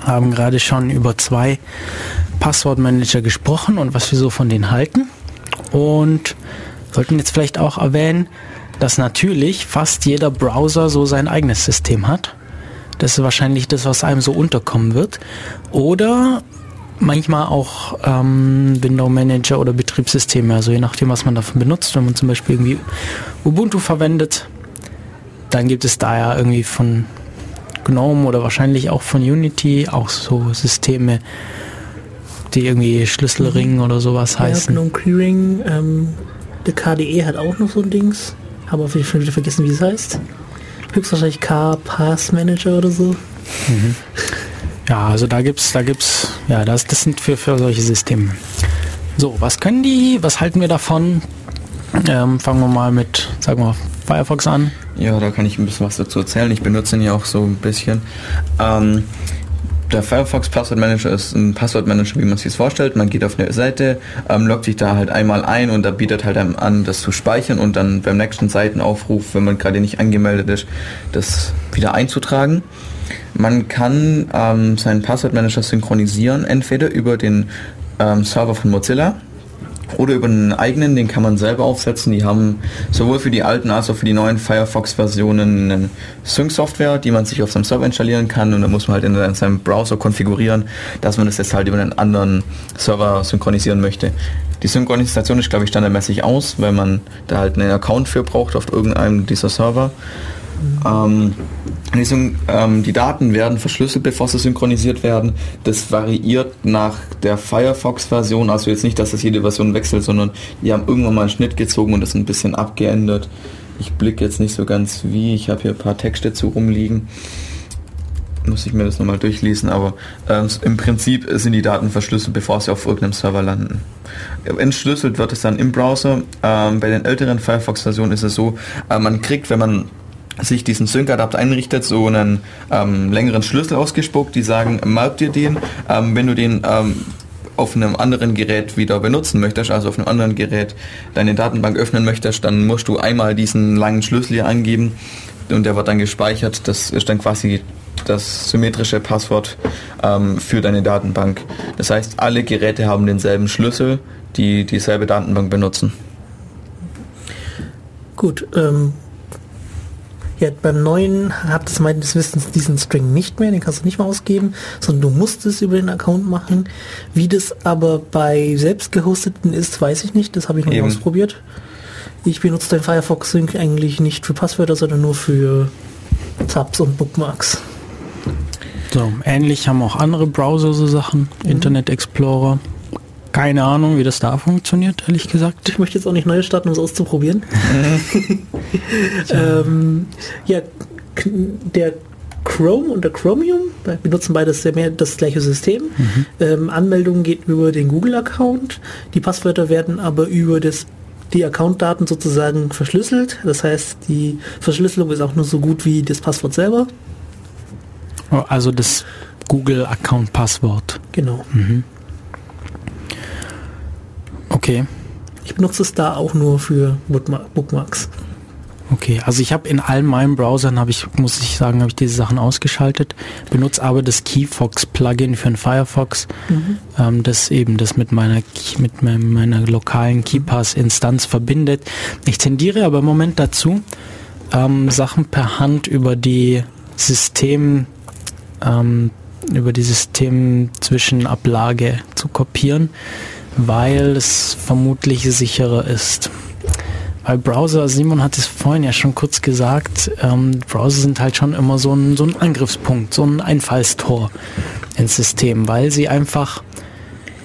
Haben gerade schon über zwei Passwortmanager gesprochen und was wir so von denen halten. Und sollten jetzt vielleicht auch erwähnen, dass natürlich fast jeder Browser so sein eigenes System hat. Das ist wahrscheinlich das, was einem so unterkommen wird. Oder manchmal auch ähm, Window Manager oder Betriebssysteme, also je nachdem, was man davon benutzt. Wenn man zum Beispiel irgendwie Ubuntu verwendet, dann gibt es da ja irgendwie von GNOME oder wahrscheinlich auch von Unity auch so Systeme, die irgendwie Schlüsselring oder sowas heißen. Ja, GNOME Clearing, ähm, der KDE hat auch noch so ein Dings. Habe auf jeden Fall wieder vergessen, wie es heißt. Höchstwahrscheinlich K-Pass Manager oder so. Mhm. Ja, also da gibt's, da gibt's, ja, das, das sind für, für solche Systeme. So, was können die, was halten wir davon? Ähm, fangen wir mal mit, sagen wir, Firefox an. Ja, da kann ich ein bisschen was dazu erzählen. Ich benutze ihn ja auch so ein bisschen. Ähm, der Firefox Passwort Manager ist ein Passwortmanager, wie man sich vorstellt. Man geht auf eine Seite, ähm, loggt sich da halt einmal ein und da bietet halt einem an, das zu speichern und dann beim nächsten Seitenaufruf, wenn man gerade nicht angemeldet ist, das wieder einzutragen. Man kann ähm, seinen Passwortmanager synchronisieren, entweder über den ähm, Server von Mozilla oder über einen eigenen, den kann man selber aufsetzen. Die haben sowohl für die alten als auch für die neuen Firefox-Versionen eine Sync-Software, die man sich auf seinem Server installieren kann und dann muss man halt in seinem Browser konfigurieren, dass man das jetzt halt über einen anderen Server synchronisieren möchte. Die Synchronisation ist, glaube ich, standardmäßig aus, weil man da halt einen Account für braucht auf irgendeinem dieser Server. Ähm, die, ähm, die, Daten werden verschlüsselt, bevor sie synchronisiert werden. Das variiert nach der Firefox-Version, also jetzt nicht, dass das jede Version wechselt, sondern die haben irgendwann mal einen Schnitt gezogen und das ein bisschen abgeändert. Ich blicke jetzt nicht so ganz wie, ich habe hier ein paar Texte zu rumliegen. Muss ich mir das nochmal durchlesen, aber äh, im Prinzip sind die Daten verschlüsselt, bevor sie auf irgendeinem Server landen. Entschlüsselt wird es dann im Browser. Ähm, bei den älteren Firefox-Versionen ist es so, äh, man kriegt, wenn man sich diesen Sync-Adapter einrichtet, so einen ähm, längeren Schlüssel ausgespuckt, die sagen, merk dir den, ähm, wenn du den ähm, auf einem anderen Gerät wieder benutzen möchtest, also auf einem anderen Gerät deine Datenbank öffnen möchtest, dann musst du einmal diesen langen Schlüssel hier angeben und der wird dann gespeichert. Das ist dann quasi das symmetrische Passwort ähm, für deine Datenbank. Das heißt, alle Geräte haben denselben Schlüssel, die dieselbe Datenbank benutzen. Gut, ähm, ja, beim neuen hat es meines Wissens diesen String nicht mehr, den kannst du nicht mehr ausgeben, sondern du musst es über den Account machen. Wie das aber bei selbst gehosteten ist, weiß ich nicht, das habe ich noch nicht ausprobiert. Ich benutze den Firefox Sync eigentlich nicht für Passwörter, sondern nur für Tabs und Bookmarks. So, ähnlich haben auch andere Browser so Sachen, mhm. Internet Explorer. Keine Ahnung, wie das da funktioniert, ehrlich gesagt. Ich möchte jetzt auch nicht neu starten, um es auszuprobieren. ähm, ja, der Chrome und der Chromium benutzen beides sehr mehr das gleiche System. Mhm. Ähm, Anmeldung geht über den Google-Account. Die Passwörter werden aber über das, die Account-Daten sozusagen verschlüsselt. Das heißt, die Verschlüsselung ist auch nur so gut wie das Passwort selber. Oh, also das Google-Account-Passwort. Genau. Mhm. Okay. Ich benutze es da auch nur für Bookmarks. Okay, also ich habe in all meinen Browsern habe ich, muss ich sagen, habe ich diese Sachen ausgeschaltet, benutze aber das Keyfox Plugin für den Firefox, mhm. ähm, das eben das mit meiner mit meiner lokalen KeyPass Instanz verbindet. Ich tendiere aber im Moment dazu, ähm, Sachen per Hand über die System ähm, über die Systemzwischenablage zu kopieren weil es vermutlich sicherer ist. Weil Browser, Simon hat es vorhin ja schon kurz gesagt, ähm, Browser sind halt schon immer so ein, so ein Angriffspunkt, so ein Einfallstor ins System, weil sie einfach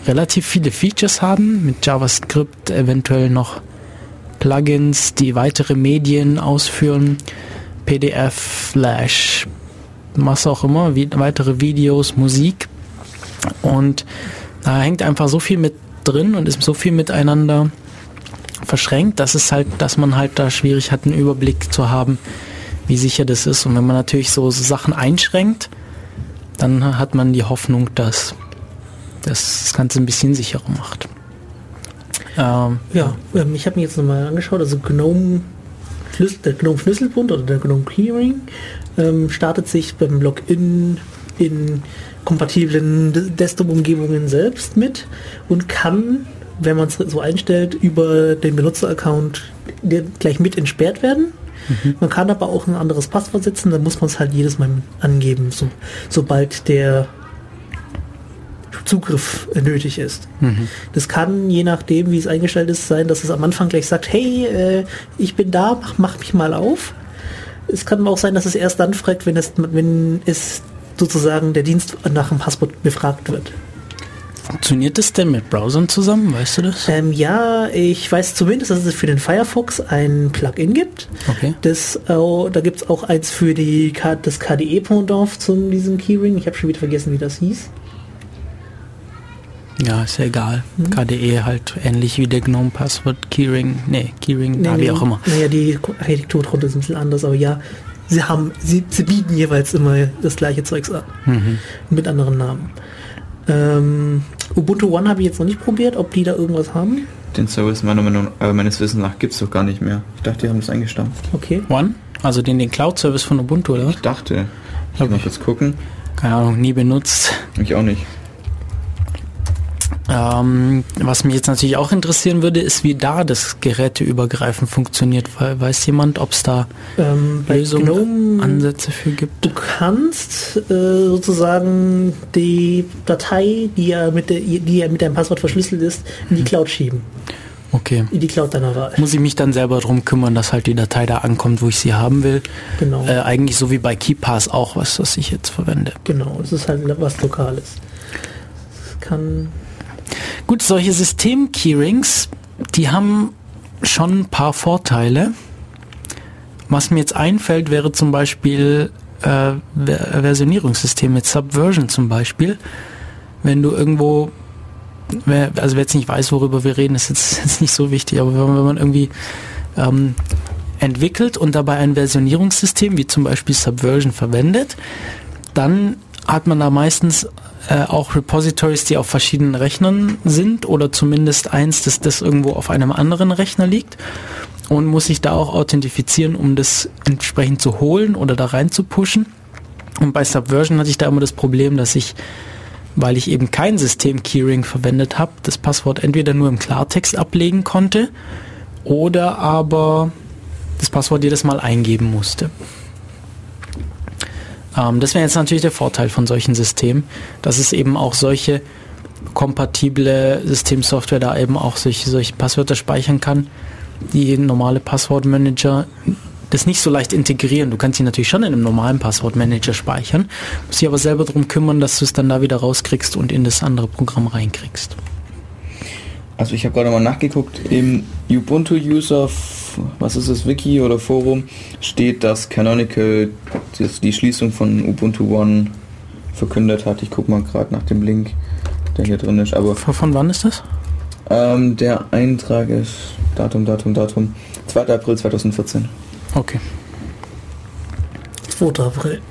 relativ viele Features haben, mit JavaScript eventuell noch Plugins, die weitere Medien ausführen, PDF, Flash, was auch immer, wie, weitere Videos, Musik. Und da hängt einfach so viel mit drin und ist so viel miteinander verschränkt, dass es halt, dass man halt da schwierig hat, einen Überblick zu haben, wie sicher das ist. Und wenn man natürlich so, Sachen einschränkt, dann hat man die Hoffnung, dass das Ganze ein bisschen sicherer macht. Ähm, ja, ähm, ich habe mir jetzt nochmal angeschaut, also GNOME, der GNOME Schlüsselbund oder der GNOME Keyring ähm, startet sich beim Login in kompatiblen Desktop-Umgebungen selbst mit und kann, wenn man es so einstellt, über den Benutzeraccount gleich mit entsperrt werden. Mhm. Man kann aber auch ein anderes Passwort setzen, dann muss man es halt jedes Mal angeben, so, sobald der Zugriff nötig ist. Mhm. Das kann, je nachdem, wie es eingestellt ist, sein, dass es am Anfang gleich sagt, hey, äh, ich bin da, mach, mach mich mal auf. Es kann auch sein, dass es erst dann fragt, wenn es, wenn es sozusagen der Dienst nach dem Passwort befragt wird. Funktioniert das denn mit Browsern zusammen? Weißt du das? Ähm, ja, ich weiß zumindest, dass es für den Firefox ein Plugin gibt. Okay. Das, äh, da gibt es auch eins für die, das KDE-Pendant zu diesem Keyring. Ich habe schon wieder vergessen, wie das hieß. Ja, ist ja egal. Mhm. KDE halt ähnlich wie der GNOME Passwort Keyring. Nee, Keyring, nee, nee, wie auch immer. Naja, die Architektur drunter ist ein bisschen anders, aber ja, sie haben, sie, sie bieten jeweils immer das gleiche Zeugs an. Mhm. Mit anderen Namen. Ähm, Ubuntu One habe ich jetzt noch nicht probiert, ob die da irgendwas haben. Den Service meiner Meinung, äh, meines Wissens nach gibt es doch gar nicht mehr. Ich dachte, die haben das eingestampft. Okay. One? Also den, den Cloud-Service von Ubuntu, oder? Ich dachte. Ich habe noch jetzt gucken. Keine Ahnung, nie benutzt. Ich auch nicht. Ähm, was mich jetzt natürlich auch interessieren würde, ist, wie da das geräteübergreifend funktioniert. Weiß jemand, ob es da ähm, Lösungen, Gnome, Ansätze für gibt? Du kannst äh, sozusagen die Datei, die ja, mit der, die ja mit deinem Passwort verschlüsselt ist, in die hm. Cloud schieben. Okay. In die Cloud deiner Wahl. Muss ich mich dann selber darum kümmern, dass halt die Datei da ankommt, wo ich sie haben will. Genau. Äh, eigentlich so wie bei KeyPass auch, was, was ich jetzt verwende. Genau, es ist halt was Lokales. Es kann Gut, solche System-Keyrings, die haben schon ein paar Vorteile. Was mir jetzt einfällt, wäre zum Beispiel äh, Versionierungssystem mit Subversion zum Beispiel. Wenn du irgendwo, also wer jetzt nicht weiß, worüber wir reden, ist jetzt, jetzt nicht so wichtig, aber wenn, wenn man irgendwie ähm, entwickelt und dabei ein Versionierungssystem wie zum Beispiel Subversion verwendet, dann hat man da meistens äh, auch Repositories, die auf verschiedenen Rechnern sind oder zumindest eins, das, das irgendwo auf einem anderen Rechner liegt und muss sich da auch authentifizieren, um das entsprechend zu holen oder da rein zu pushen. Und bei Subversion hatte ich da immer das Problem, dass ich, weil ich eben kein System-Keyring verwendet habe, das Passwort entweder nur im Klartext ablegen konnte oder aber das Passwort jedes Mal eingeben musste. Ähm, das wäre jetzt natürlich der Vorteil von solchen Systemen, dass es eben auch solche kompatible Systemsoftware da eben auch solche, solche Passwörter speichern kann, die normale Passwortmanager das nicht so leicht integrieren. Du kannst sie natürlich schon in einem normalen Passwortmanager speichern, musst dich aber selber darum kümmern, dass du es dann da wieder rauskriegst und in das andere Programm reinkriegst. Also ich habe gerade mal nachgeguckt, im Ubuntu-User, was ist das, Wiki oder Forum, steht, dass Canonical die Schließung von Ubuntu One verkündet hat. Ich gucke mal gerade nach dem Link, der hier drin ist. Aber von wann ist das? Ähm, der Eintrag ist Datum, Datum, Datum 2. April 2014. Okay. 2. April.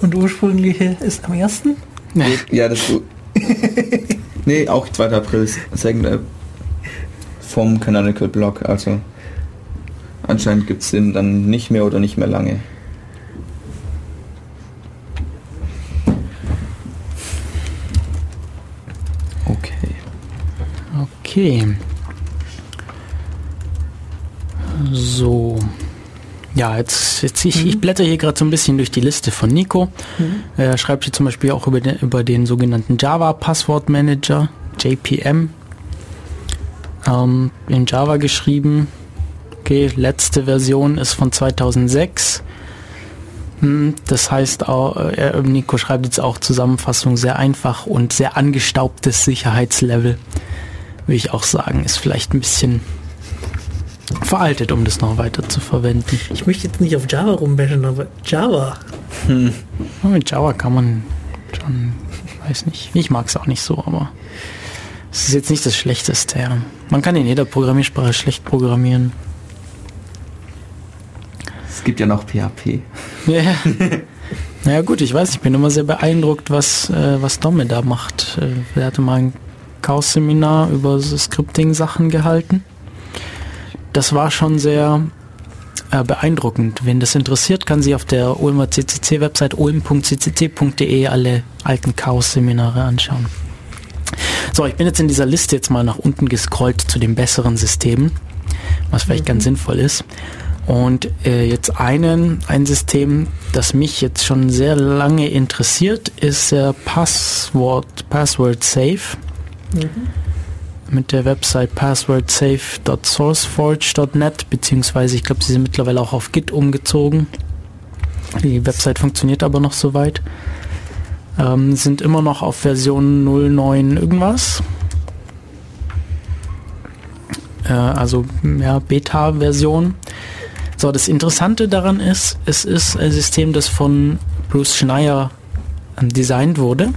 Und ursprüngliche ist am 1. Ja, das nee, auch 2. April Second vom Canonical Blog. Also anscheinend gibt es den dann nicht mehr oder nicht mehr lange. Okay. Okay. So. Ja, jetzt, jetzt ich, mhm. ich blätter hier gerade so ein bisschen durch die Liste von Nico. Mhm. Er schreibt hier zum Beispiel auch über den, über den sogenannten Java Passwort Manager, JPM. Ähm, in Java geschrieben. Okay, letzte Version ist von 2006. Hm, das heißt, auch, äh, Nico schreibt jetzt auch Zusammenfassung sehr einfach und sehr angestaubtes Sicherheitslevel. Würde ich auch sagen, ist vielleicht ein bisschen veraltet, um das noch weiter zu verwenden. Ich möchte jetzt nicht auf Java rumbashen, aber Java. Hm. mit Java kann man schon, weiß nicht. Ich mag es auch nicht so, aber es ist jetzt nicht das Schlechteste. Ja. Man kann in jeder Programmiersprache schlecht programmieren. Es gibt ja noch PHP. Ja. naja gut, ich weiß, ich bin immer sehr beeindruckt, was, äh, was Domme da macht. Äh, er hatte mal ein Chaos-Seminar über so Scripting-Sachen gehalten das war schon sehr äh, beeindruckend. Wen das interessiert, kann sich auf der Ulmer CCC-Website ulm.ccc.de alle alten Chaos-Seminare anschauen. So, ich bin jetzt in dieser Liste jetzt mal nach unten gescrollt zu den besseren Systemen, was vielleicht mhm. ganz sinnvoll ist. Und äh, jetzt einen, ein System, das mich jetzt schon sehr lange interessiert, ist äh, Passwort, Password Safe. Mhm mit der Website passwordsafe.sourceforge.net, beziehungsweise ich glaube, sie sind mittlerweile auch auf Git umgezogen. Die Website funktioniert aber noch soweit. Ähm, sind immer noch auf Version 09 irgendwas. Äh, also ja, Beta-Version. So, das Interessante daran ist, es ist ein System, das von Bruce Schneier ähm, designt wurde.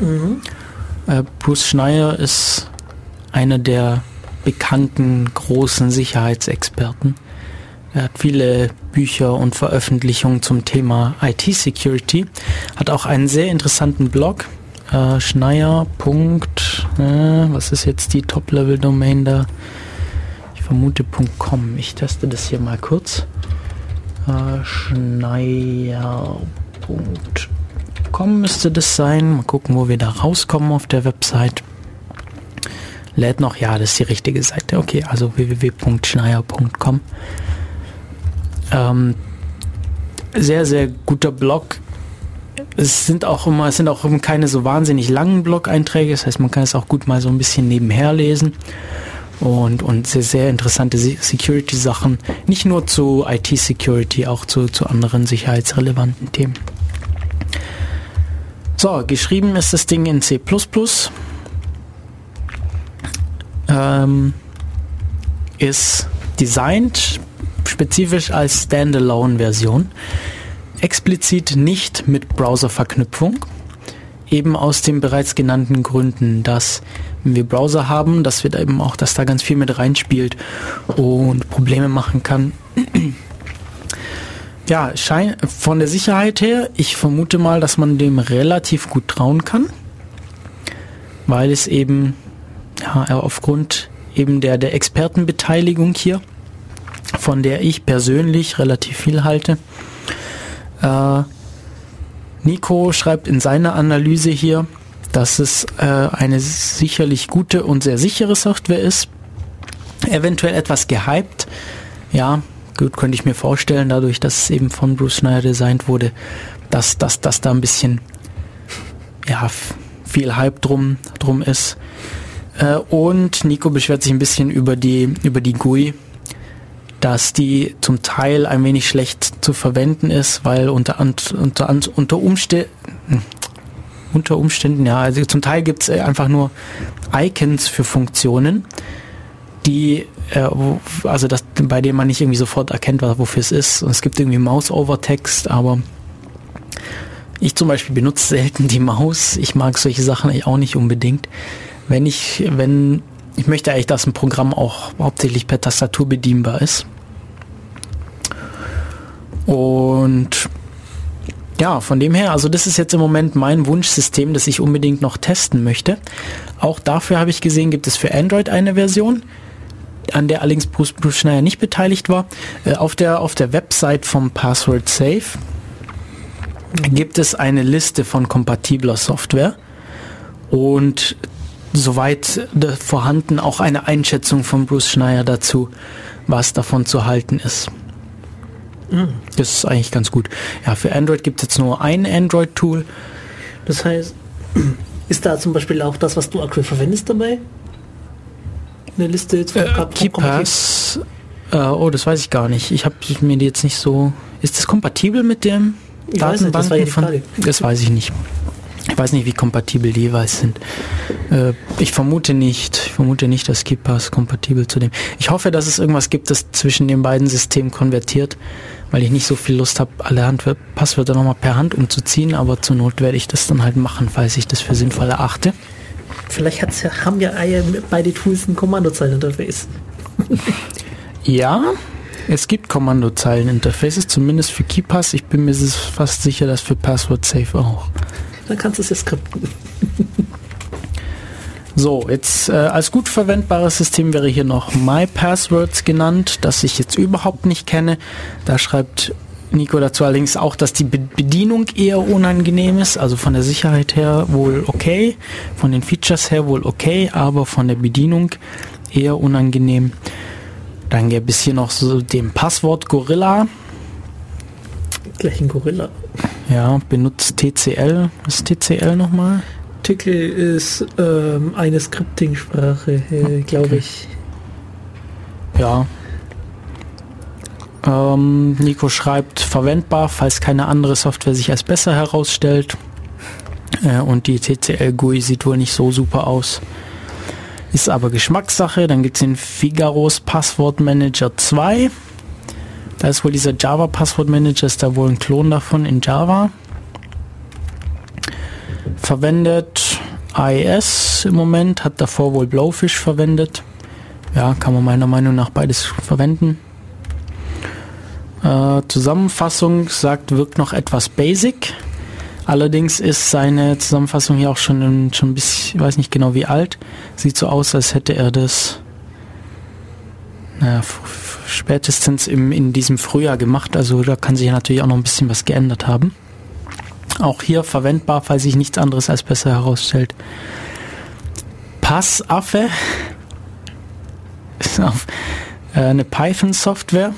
Mhm. Äh, Bruce Schneier ist einer der bekannten großen Sicherheitsexperten. Er hat viele Bücher und Veröffentlichungen zum Thema IT-Security. Hat auch einen sehr interessanten Blog. Äh, Schneier. Äh, was ist jetzt die Top-Level-Domain da? Ich vermute .com. Ich teste das hier mal kurz. Äh, Schneier.com müsste das sein. Mal gucken, wo wir da rauskommen auf der Website. Lädt noch, ja, das ist die richtige Seite. Okay, also www.schneier.com. Ähm, sehr, sehr guter Blog. Es sind auch immer, es sind auch keine so wahnsinnig langen Blog-Einträge, das heißt, man kann es auch gut mal so ein bisschen nebenher lesen. Und, und sehr, sehr interessante Security-Sachen. Nicht nur zu IT-Security, auch zu, zu anderen sicherheitsrelevanten Themen. So, geschrieben ist das Ding in C++. Ähm, ist designed spezifisch als Standalone-Version, explizit nicht mit Browser-Verknüpfung, eben aus den bereits genannten Gründen, dass wenn wir Browser haben, dass wir da eben auch, dass da ganz viel mit reinspielt und Probleme machen kann. ja, schein, von der Sicherheit her, ich vermute mal, dass man dem relativ gut trauen kann, weil es eben ja, aufgrund eben der, der Expertenbeteiligung hier von der ich persönlich relativ viel halte. Äh, Nico schreibt in seiner Analyse hier, dass es äh, eine sicherlich gute und sehr sichere Software ist. Eventuell etwas gehypt. Ja, gut, könnte ich mir vorstellen, dadurch, dass es eben von Bruce Schneider designt wurde, dass, dass, dass da ein bisschen ja, viel Hype drum, drum ist. Äh, und Nico beschwert sich ein bisschen über die, über die GUI, dass die zum Teil ein wenig schlecht zu verwenden ist, weil unter, unter, unter, Umständen, unter Umständen, ja, also zum Teil gibt es einfach nur Icons für Funktionen, die, äh, also das, bei denen man nicht irgendwie sofort erkennt, wofür es ist. Und es gibt irgendwie Mouse-Over-Text, aber ich zum Beispiel benutze selten die Maus. Ich mag solche Sachen auch nicht unbedingt. Wenn ich, wenn ich möchte eigentlich, dass ein Programm auch hauptsächlich per Tastatur bedienbar ist. Und ja, von dem her, also das ist jetzt im Moment mein Wunschsystem, das ich unbedingt noch testen möchte. Auch dafür habe ich gesehen, gibt es für Android eine Version, an der allerdings Bruce, Bruce Schneier nicht beteiligt war. Äh, auf, der, auf der Website vom Password Safe gibt es eine Liste von kompatibler Software und soweit vorhanden auch eine Einschätzung von Bruce Schneier dazu, was davon zu halten ist. Hm. Das ist eigentlich ganz gut. Ja, für Android gibt es jetzt nur ein Android-Tool. Das heißt, ist da zum Beispiel auch das, was du aktuell verwendest dabei? Eine Liste jetzt von äh, KeePass. Äh, oh, das weiß ich gar nicht. Ich habe mir die jetzt nicht so. Ist das kompatibel mit dem Datenbank? Das, das weiß ich nicht. Ich weiß nicht, wie kompatibel die jeweils sind. Äh, ich vermute nicht. Ich vermute nicht, dass KeePass kompatibel zu dem. Ich hoffe, dass es irgendwas gibt, das zwischen den beiden Systemen konvertiert, weil ich nicht so viel Lust habe, alle Hand Passwörter nochmal per Hand umzuziehen, aber zur Not werde ich das dann halt machen, falls ich das für sinnvoll erachte. Vielleicht hat's ja, haben ja beide Tools ein Kommandozeileninterface. ja, es gibt Kommandozeileninterfaces, zumindest für KeePass. Ich bin mir fast sicher, dass für Password Safe auch. Dann kannst du es ja skripten. So, jetzt äh, als gut verwendbares System wäre hier noch MyPasswords genannt, das ich jetzt überhaupt nicht kenne. Da schreibt Nico dazu allerdings auch, dass die Bedienung eher unangenehm ist, also von der Sicherheit her wohl okay, von den Features her wohl okay, aber von der Bedienung eher unangenehm. Dann gäbe es hier noch so den Passwort Gorilla. Gleich ein Gorilla. Ja, benutzt TCL. Was ist TCL nochmal? Tickle ist ähm, eine Scripting-Sprache, äh, okay. glaube ich. Ja. Ähm, Nico schreibt, verwendbar, falls keine andere Software sich als besser herausstellt. Äh, und die TCL GUI sieht wohl nicht so super aus. Ist aber Geschmackssache. Dann gibt es den Figaros Passwort Manager 2. Da ist wohl dieser Java Passwort Manager, ist da wohl ein Klon davon in Java verwendet IS im Moment, hat davor wohl Blowfish verwendet. Ja, kann man meiner Meinung nach beides verwenden. Äh, Zusammenfassung sagt, wirkt noch etwas basic. Allerdings ist seine Zusammenfassung hier auch schon schon ein bisschen, ich weiß nicht genau wie alt. Sieht so aus, als hätte er das naja, spätestens im, in diesem Frühjahr gemacht. Also da kann sich natürlich auch noch ein bisschen was geändert haben. Auch hier verwendbar, falls sich nichts anderes als besser herausstellt. Passaffe ist auf, äh, eine Python-Software.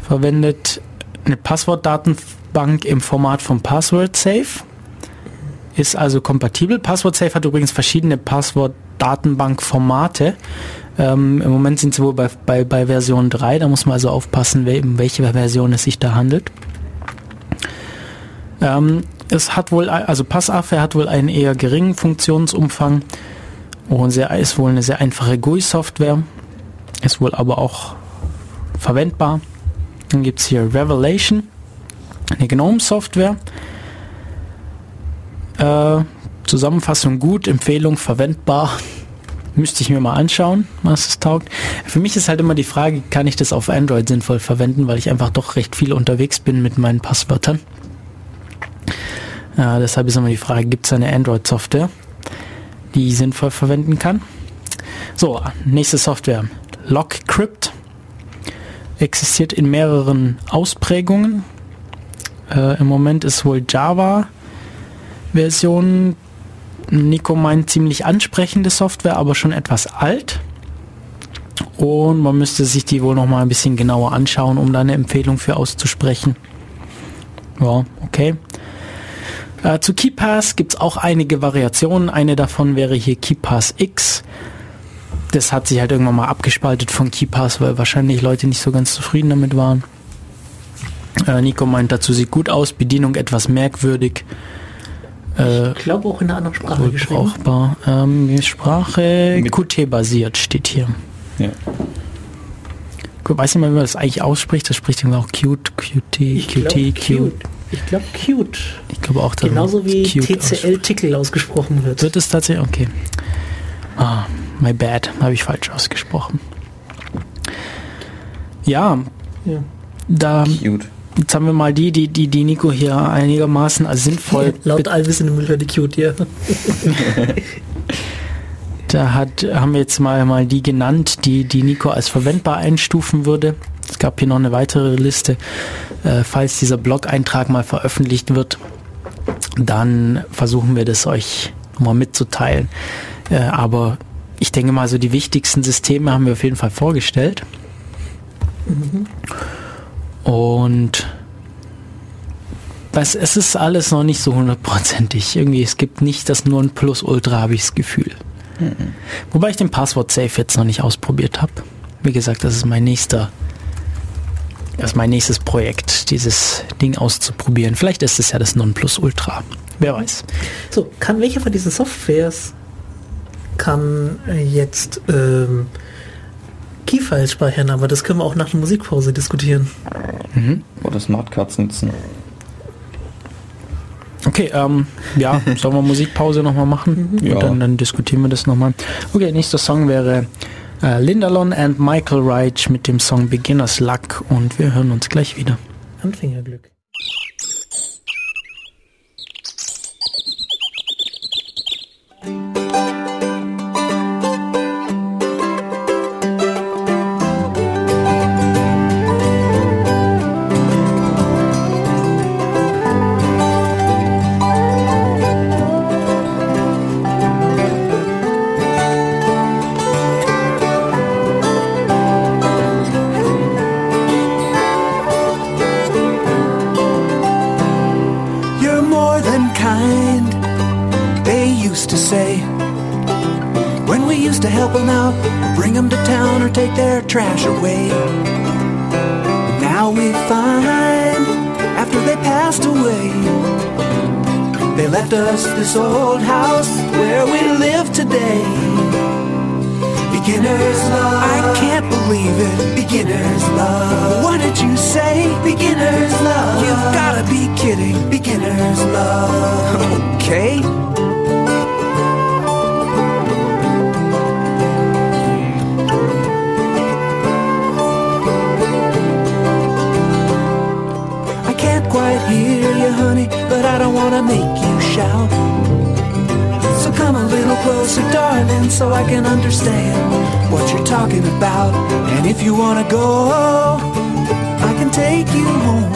Verwendet eine Passwortdatenbank im Format von Password Safe. Ist also kompatibel. Password Safe hat übrigens verschiedene Passwortdatenbank-Formate. Ähm, Im Moment sind sie wohl bei, bei, bei Version 3, da muss man also aufpassen, um welche Version es sich da handelt. Ähm, es hat wohl, also Passaffe hat wohl einen eher geringen Funktionsumfang und sehr, ist wohl eine sehr einfache GUI-Software, ist wohl aber auch verwendbar. Dann gibt es hier Revelation, eine GNOME-Software. Äh, Zusammenfassung gut, Empfehlung verwendbar. Müsste ich mir mal anschauen, was es taugt. Für mich ist halt immer die Frage, kann ich das auf Android sinnvoll verwenden, weil ich einfach doch recht viel unterwegs bin mit meinen Passwörtern. Äh, deshalb ist immer die Frage, gibt es eine Android-Software, die ich sinnvoll verwenden kann? So, nächste Software. LockCrypt existiert in mehreren Ausprägungen. Äh, Im Moment ist wohl Java Version Nico meint ziemlich ansprechende Software, aber schon etwas alt. Und man müsste sich die wohl noch mal ein bisschen genauer anschauen, um da eine Empfehlung für auszusprechen. Ja, okay. Äh, zu KeyPass gibt es auch einige Variationen. Eine davon wäre hier KeyPass X. Das hat sich halt irgendwann mal abgespaltet von KeyPass, weil wahrscheinlich Leute nicht so ganz zufrieden damit waren. Äh, Nico meint dazu, sieht gut aus, Bedienung etwas merkwürdig. Äh, ich glaube auch in einer anderen Sprache geschrieben. Brauchbar. Ähm, Sprache Qt-basiert steht hier. Ja. Weiß nicht mal, wie man das eigentlich ausspricht. Das spricht immer auch cute, Qt, Qt, cute. cute. Ich glaube cute. Ich glaube auch, genauso wie TCL-Tickel ausgesprochen wird. Wird es tatsächlich? Okay. Ah, my bad. Habe ich falsch ausgesprochen. Ja. ja. Da. Cute. Jetzt haben wir mal die, die, die, die Nico hier einigermaßen als sinnvoll. Laut allwissende Müller die Cute, ja. da hat, haben wir jetzt mal, mal die genannt, die, die Nico als verwendbar einstufen würde. Es gab hier noch eine weitere Liste. Äh, falls dieser Blog-Eintrag mal veröffentlicht wird, dann versuchen wir das euch mal mitzuteilen. Äh, aber ich denke mal, so die wichtigsten Systeme haben wir auf jeden Fall vorgestellt. Mhm. Und was, es ist alles noch nicht so hundertprozentig. Irgendwie, es gibt nicht das nur ein Plus Ultra, habe ich das Gefühl. Mhm. Wobei ich den Passwort Safe jetzt noch nicht ausprobiert habe. Wie gesagt, das ist mein nächster, das ist mein nächstes Projekt, dieses Ding auszuprobieren. Vielleicht ist es ja das Nonplusultra. Wer weiß. So, kann welche von diesen Softwares kann jetzt ähm, Keyfiles speichern, aber das können wir auch nach der Musikpause diskutieren. Mhm. Oder Smartcards nutzen. Okay, ähm, ja, sollen wir Musikpause nochmal machen? Mhm. Ja. Und dann, dann, diskutieren wir das nochmal. Okay, nächster Song wäre äh, Lindalon and Michael Reich mit dem Song Beginner's Luck und wir hören uns gleich wieder. Anfängerglück. Trash away. Now we find, after they passed away, they left us this old house where we live today. Beginner's love, I can't believe it. Beginner's love, what did you say? Beginner's love, you've gotta be kidding. Beginner's love, okay. Out. So come a little closer, darling, so I can understand what you're talking about. And if you wanna go, I can take you home.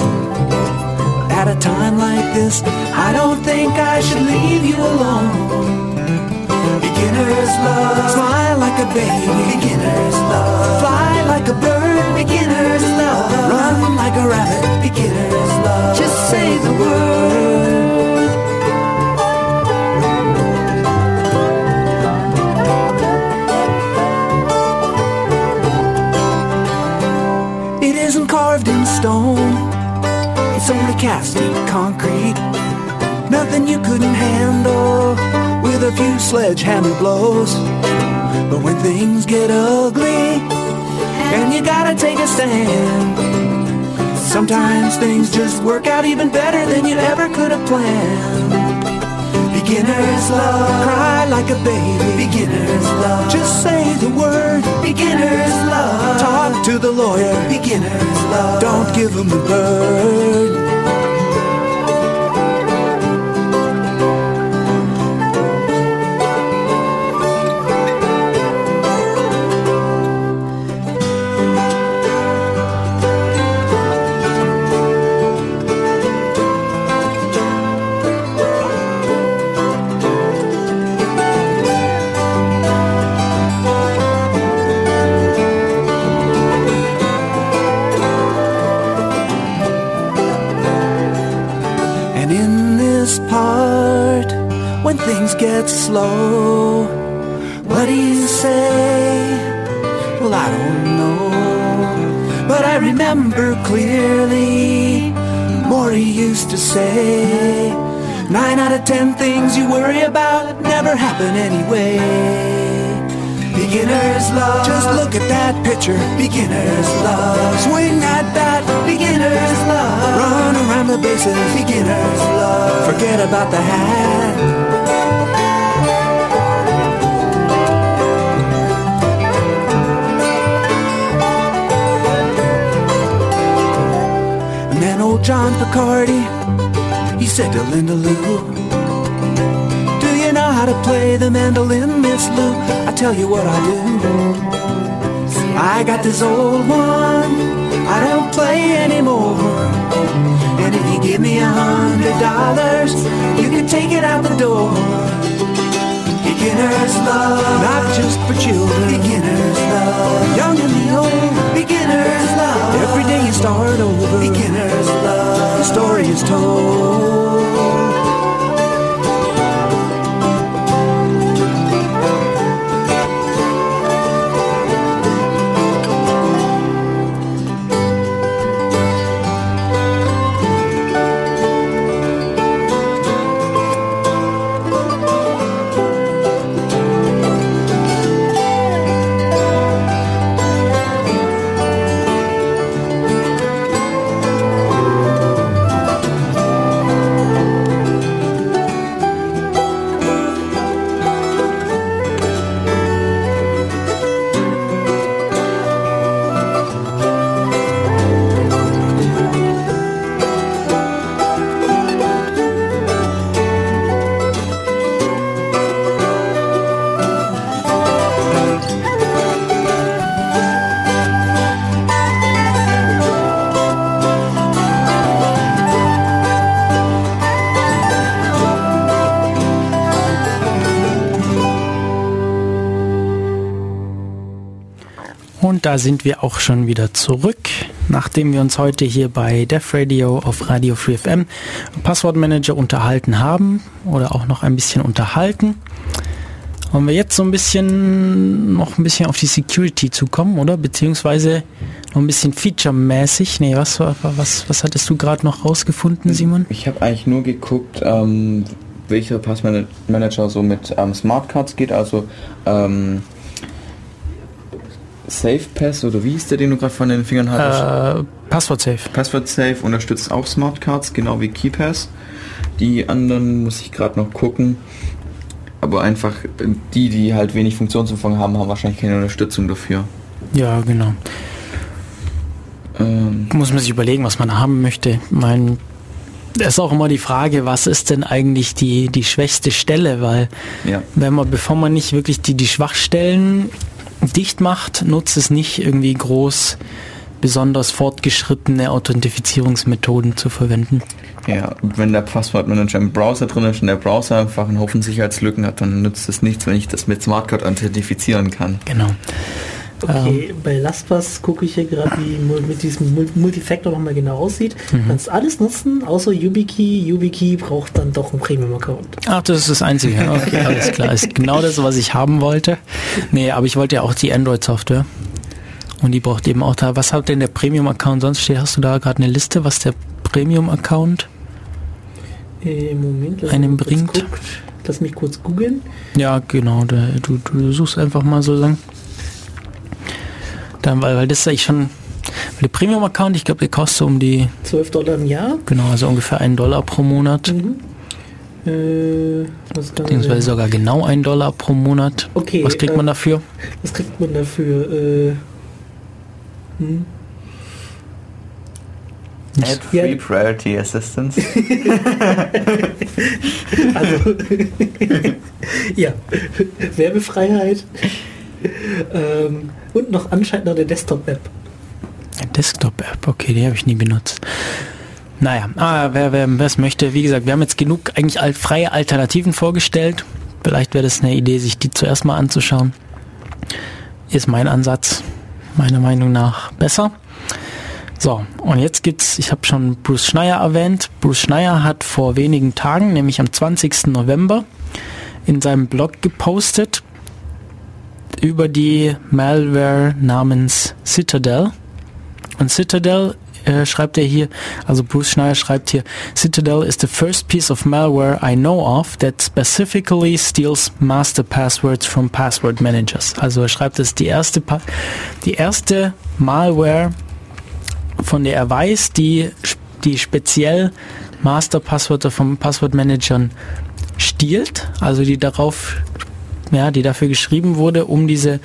At a time like this, I don't think I should leave you alone. Beginner's love, smile like a baby. Beginner's love, fly like a bird. Beginner's love, run like a rabbit. Beginner's love, just say the word. Stone, it's only cast in concrete. Nothing you couldn't handle with a few sledgehammer blows. But when things get ugly, and you gotta take a stand, sometimes things just work out even better than you ever could have planned. Beginner's love, cry like a baby. Beginner's love, just say the word. Beginner's love, talk to the lawyer. Beginner's love, don't give him the bird. Slow, what do you say? Well, I don't know. But I remember clearly more used to say. Nine out of ten things you worry about never happen anyway. Beginner's love. Just look at that picture. Beginner's love. Swing at that. Beginner's love. Run around the bases. Beginner's love. Forget about the hat. John Picardi, he said to Linda Lou, Do you know how to play the mandolin, Miss Lou? I tell you what I do. I got this old one, I don't play anymore. And if you give me a hundred dollars, you can take it out the door. Beginner's love, not just for children. Beginner's love, young and the old. Beginner's love, every day you start over. Beginner's love, the story is told. Und da sind wir auch schon wieder zurück, nachdem wir uns heute hier bei Def Radio auf Radio Free FM Passwortmanager unterhalten haben oder auch noch ein bisschen unterhalten. Wollen wir jetzt so ein bisschen noch ein bisschen auf die Security zukommen, oder? Beziehungsweise noch ein bisschen featuremäßig. Nee, was, was, was hattest du gerade noch rausgefunden, Simon? Ich habe eigentlich nur geguckt, ähm, welcher Passmanager so mit ähm, Smartcards geht, also ähm, Safe Pass oder wie ist der, den du gerade von den Fingern hattest? Äh, Passwort Safe. Passwort Safe unterstützt auch Smartcards, genau wie KeyPass. Die anderen muss ich gerade noch gucken. Aber einfach die, die halt wenig Funktionsumfang haben, haben wahrscheinlich keine Unterstützung dafür. Ja, genau. Ähm, Muss man sich überlegen, was man haben möchte. Mein Das ist auch immer die Frage, was ist denn eigentlich die, die schwächste Stelle, weil ja. wenn man, bevor man nicht wirklich die, die Schwachstellen dicht macht, nutzt es nicht irgendwie groß besonders fortgeschrittene Authentifizierungsmethoden zu verwenden. Ja, wenn der Passwortmanager im Browser drin ist und der Browser einfach einen Haufen Sicherheitslücken hat, dann nützt es nichts, wenn ich das mit Smartcard authentifizieren kann. Genau. Okay, ähm, bei LastPass gucke ich hier gerade, wie mit diesem Multifactor nochmal genau aussieht. Mhm. Kannst alles nutzen, außer YubiKey. YubiKey braucht dann doch einen Premium-Account. Ach, das ist das Einzige. Okay, alles klar. Ist genau das, was ich haben wollte. Nee, aber ich wollte ja auch die Android-Software. Und die braucht eben auch da. Was hat denn der Premium-Account sonst steht? Hast du da gerade eine Liste, was der Premium-Account äh, Moment, einem bringt? Lass mich kurz googeln. Ja, genau. Du, du suchst einfach mal so lang. Dann, weil, weil das ist eigentlich schon der Premium-Account, ich glaube, der kostet so um die 12 Dollar im Jahr. Genau, also ungefähr einen Dollar pro Monat. Mhm. Äh, Beziehungsweise sogar genau einen Dollar pro Monat. Okay. Was kriegt äh, man dafür? Was kriegt man dafür? Äh, hm. Add Free ja. Priority Assistance. also, ja, Werbefreiheit. Ähm, und noch anscheinend noch eine Desktop-App. Desktop-App, okay, die habe ich nie benutzt. Naja, ah, wer, wer es möchte, wie gesagt, wir haben jetzt genug eigentlich alt, freie Alternativen vorgestellt. Vielleicht wäre das eine Idee, sich die zuerst mal anzuschauen. Ist mein Ansatz, meiner Meinung nach, besser. So, und jetzt gibt's, ich habe schon Bruce Schneier erwähnt. Bruce Schneier hat vor wenigen Tagen, nämlich am 20. November, in seinem Blog gepostet, über die Malware namens Citadel. Und Citadel äh, schreibt er hier, also Bruce Schneier schreibt hier, Citadel is the first piece of malware I know of that specifically steals master passwords from password managers. Also er schreibt, es die erste, pa die erste Malware, von der er weiß, die, die speziell Masterpasswörter von Passwortmanagern stiehlt, also die darauf ja, die dafür geschrieben wurde, um diese,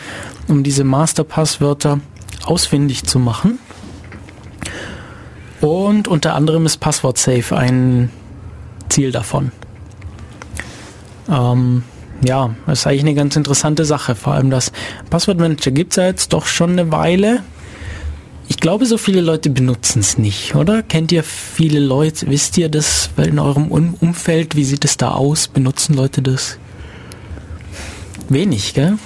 um diese Masterpasswörter ausfindig zu machen. Und unter anderem ist Passwort Safe ein Ziel davon. Ähm, ja, das ist eigentlich eine ganz interessante Sache. Vor allem das Passwortmanager gibt es ja jetzt doch schon eine Weile. Ich glaube, so viele Leute benutzen es nicht, oder? Kennt ihr viele Leute? Wisst ihr das in eurem Umfeld? Wie sieht es da aus? Benutzen Leute das? Wenig, gell?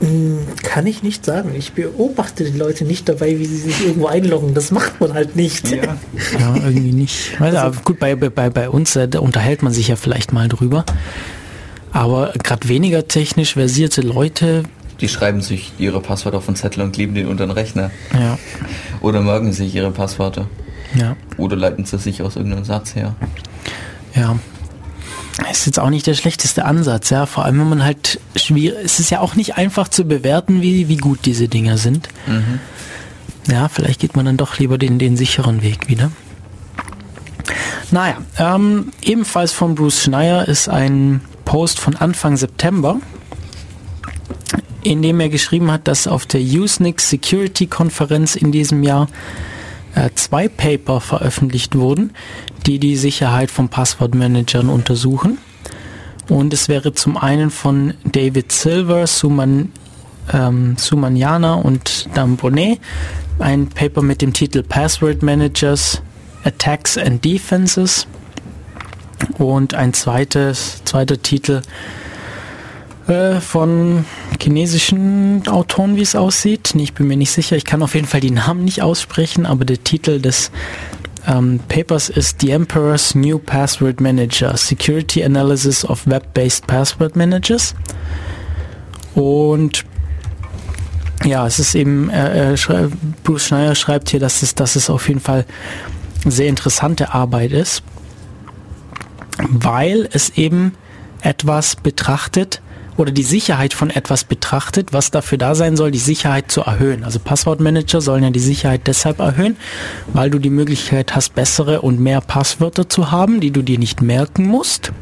Hm, kann ich nicht sagen. Ich beobachte die Leute nicht dabei, wie sie sich irgendwo einloggen. Das macht man halt nicht. Ja, ja irgendwie nicht. Also, also, gut, bei, bei, bei uns äh, unterhält man sich ja vielleicht mal drüber. Aber gerade weniger technisch versierte Leute. Die schreiben sich ihre Passwörter auf den Zettel und kleben den unter den Rechner. Ja. Oder merken sich ihre Passwörter. Ja. Oder leiten sie sich aus irgendeinem Satz her. Ja, ist jetzt auch nicht der schlechteste Ansatz, ja. Vor allem, wenn man halt schwierig, es ist ja auch nicht einfach zu bewerten, wie, wie gut diese Dinger sind. Mhm. Ja, vielleicht geht man dann doch lieber den, den sicheren Weg wieder. Naja, ähm, ebenfalls von Bruce Schneier ist ein Post von Anfang September, in dem er geschrieben hat, dass auf der Usenix Security Konferenz in diesem Jahr zwei Paper veröffentlicht wurden, die die Sicherheit von Passwortmanagern untersuchen. Und es wäre zum einen von David Silver, Suman, ähm, Sumaniana und Dambonet ein Paper mit dem Titel Password Managers, Attacks and Defenses und ein zweites, zweiter Titel äh, von chinesischen Autoren, wie es aussieht. Nee, ich bin mir nicht sicher. Ich kann auf jeden Fall die Namen nicht aussprechen, aber der Titel des ähm, Papers ist The Emperor's New Password Manager, Security Analysis of Web-Based Password Managers. Und ja, es ist eben, äh, äh, Bruce Schneier schreibt hier, dass es, dass es auf jeden Fall sehr interessante Arbeit ist, weil es eben etwas betrachtet, oder die Sicherheit von etwas betrachtet, was dafür da sein soll, die Sicherheit zu erhöhen. Also Passwortmanager sollen ja die Sicherheit deshalb erhöhen, weil du die Möglichkeit hast, bessere und mehr Passwörter zu haben, die du dir nicht merken musst.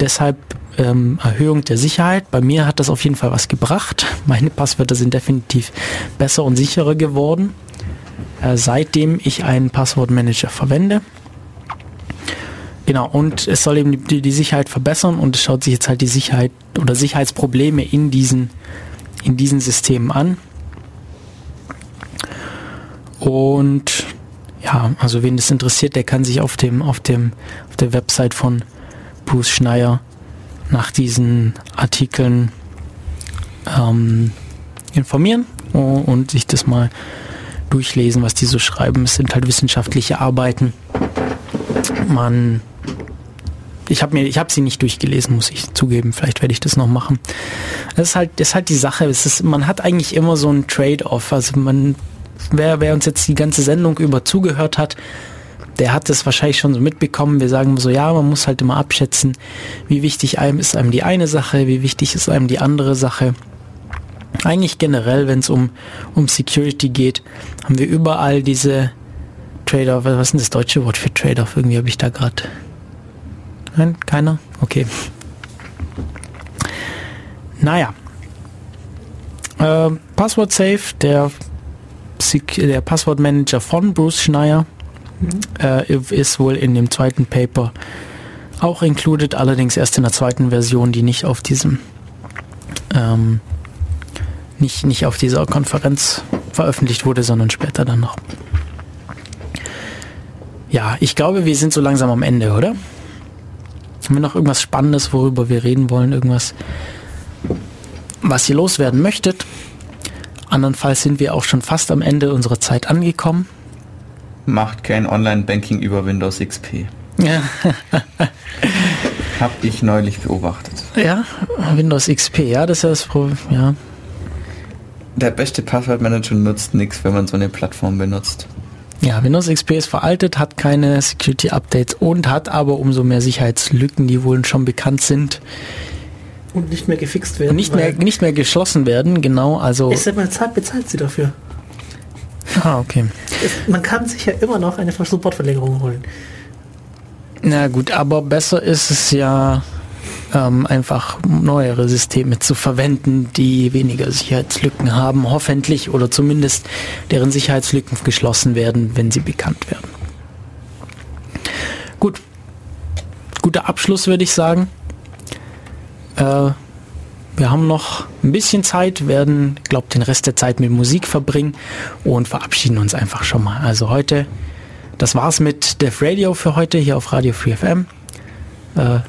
Deshalb ähm, Erhöhung der Sicherheit. Bei mir hat das auf jeden Fall was gebracht. Meine Passwörter sind definitiv besser und sicherer geworden. äh, seitdem ich einen Passwortmanager verwende. Genau, und es soll eben die, die Sicherheit verbessern und es schaut sich jetzt halt die Sicherheit oder Sicherheitsprobleme in diesen, in diesen Systemen an. Und ja, also wen das interessiert, der kann sich auf dem, auf dem, auf der Website von Bruce Schneier nach diesen Artikeln ähm, informieren und sich das mal durchlesen, was die so schreiben. Es sind halt wissenschaftliche Arbeiten. Man, ich habe mir, ich habe sie nicht durchgelesen, muss ich zugeben. Vielleicht werde ich das noch machen. Das ist halt, das ist halt die Sache. Es ist, man hat eigentlich immer so ein Trade-off. Also man, wer, wer uns jetzt die ganze Sendung über zugehört hat, der hat es wahrscheinlich schon so mitbekommen. Wir sagen so, ja, man muss halt immer abschätzen, wie wichtig einem ist einem die eine Sache, wie wichtig ist einem die andere Sache. Eigentlich generell, wenn es um, um Security geht, haben wir überall diese Trade-off. Was ist denn das deutsche Wort für Trade-off? Irgendwie habe ich da gerade. Nein, keiner? Okay. Naja. Äh, Passwort Safe, der, der Passwortmanager von Bruce Schneier, äh, ist wohl in dem zweiten Paper auch included, allerdings erst in der zweiten Version, die nicht auf diesem ähm, nicht, nicht auf dieser Konferenz veröffentlicht wurde, sondern später dann noch. Ja, ich glaube, wir sind so langsam am Ende, oder? Haben wir noch irgendwas Spannendes, worüber wir reden wollen? Irgendwas, was ihr loswerden möchtet? Andernfalls sind wir auch schon fast am Ende unserer Zeit angekommen. Macht kein Online-Banking über Windows XP. Ja. Hab ich neulich beobachtet. Ja, Windows XP, ja, das ist ja das Problem, ja. Der beste Passwortmanager nutzt nichts, wenn man so eine Plattform benutzt. Ja, Windows XP ist veraltet, hat keine Security Updates und hat aber umso mehr Sicherheitslücken, die wohl schon bekannt sind. Und nicht mehr gefixt werden. Und nicht mehr, nicht mehr geschlossen werden, genau. Also ich sag mal, Zeit bezahlt sie dafür. Ah, okay. Es, man kann sich ja immer noch eine Supportverlängerung holen. Na gut, aber besser ist es ja ähm, einfach neuere Systeme zu verwenden, die weniger Sicherheitslücken haben, hoffentlich, oder zumindest deren Sicherheitslücken geschlossen werden, wenn sie bekannt werden. Gut. Guter Abschluss, würde ich sagen. Äh, wir haben noch ein bisschen Zeit, werden, glaube den Rest der Zeit mit Musik verbringen und verabschieden uns einfach schon mal. Also heute, das war's mit Def Radio für heute hier auf Radio Free FM. Äh,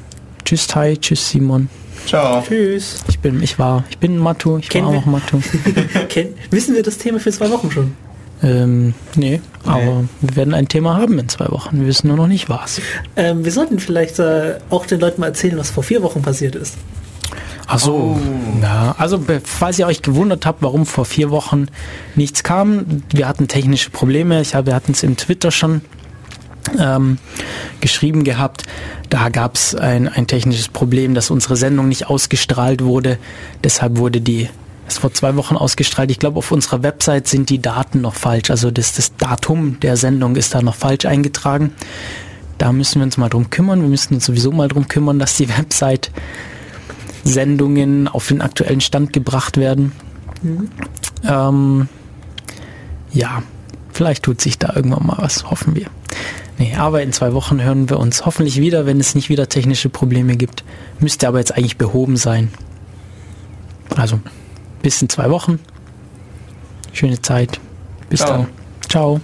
tschüss Tai, tschüss Simon. Ciao. Tschüss. Ich bin, ich war, ich bin Matu, ich Kennen war auch Matu. wissen wir das Thema für zwei Wochen schon? Ähm, nee, nee, aber wir werden ein Thema haben in zwei Wochen. Wir wissen nur noch nicht was. Ähm, wir sollten vielleicht äh, auch den Leuten mal erzählen, was vor vier Wochen passiert ist. Ach so, oh. ja. Also falls ihr euch gewundert habt, warum vor vier Wochen nichts kam, wir hatten technische Probleme. Ich habe, wir hatten es im Twitter schon ähm, geschrieben gehabt. Da gab es ein, ein technisches Problem, dass unsere Sendung nicht ausgestrahlt wurde. Deshalb wurde die es vor zwei Wochen ausgestrahlt. Ich glaube, auf unserer Website sind die Daten noch falsch. Also das, das Datum der Sendung ist da noch falsch eingetragen. Da müssen wir uns mal drum kümmern. Wir müssen uns sowieso mal drum kümmern, dass die Website Sendungen auf den aktuellen Stand gebracht werden. Mhm. Ähm, ja, vielleicht tut sich da irgendwann mal was, hoffen wir. Nee, aber in zwei Wochen hören wir uns hoffentlich wieder, wenn es nicht wieder technische Probleme gibt. Müsste aber jetzt eigentlich behoben sein. Also, bis in zwei Wochen. Schöne Zeit. Bis Ciao. dann. Ciao.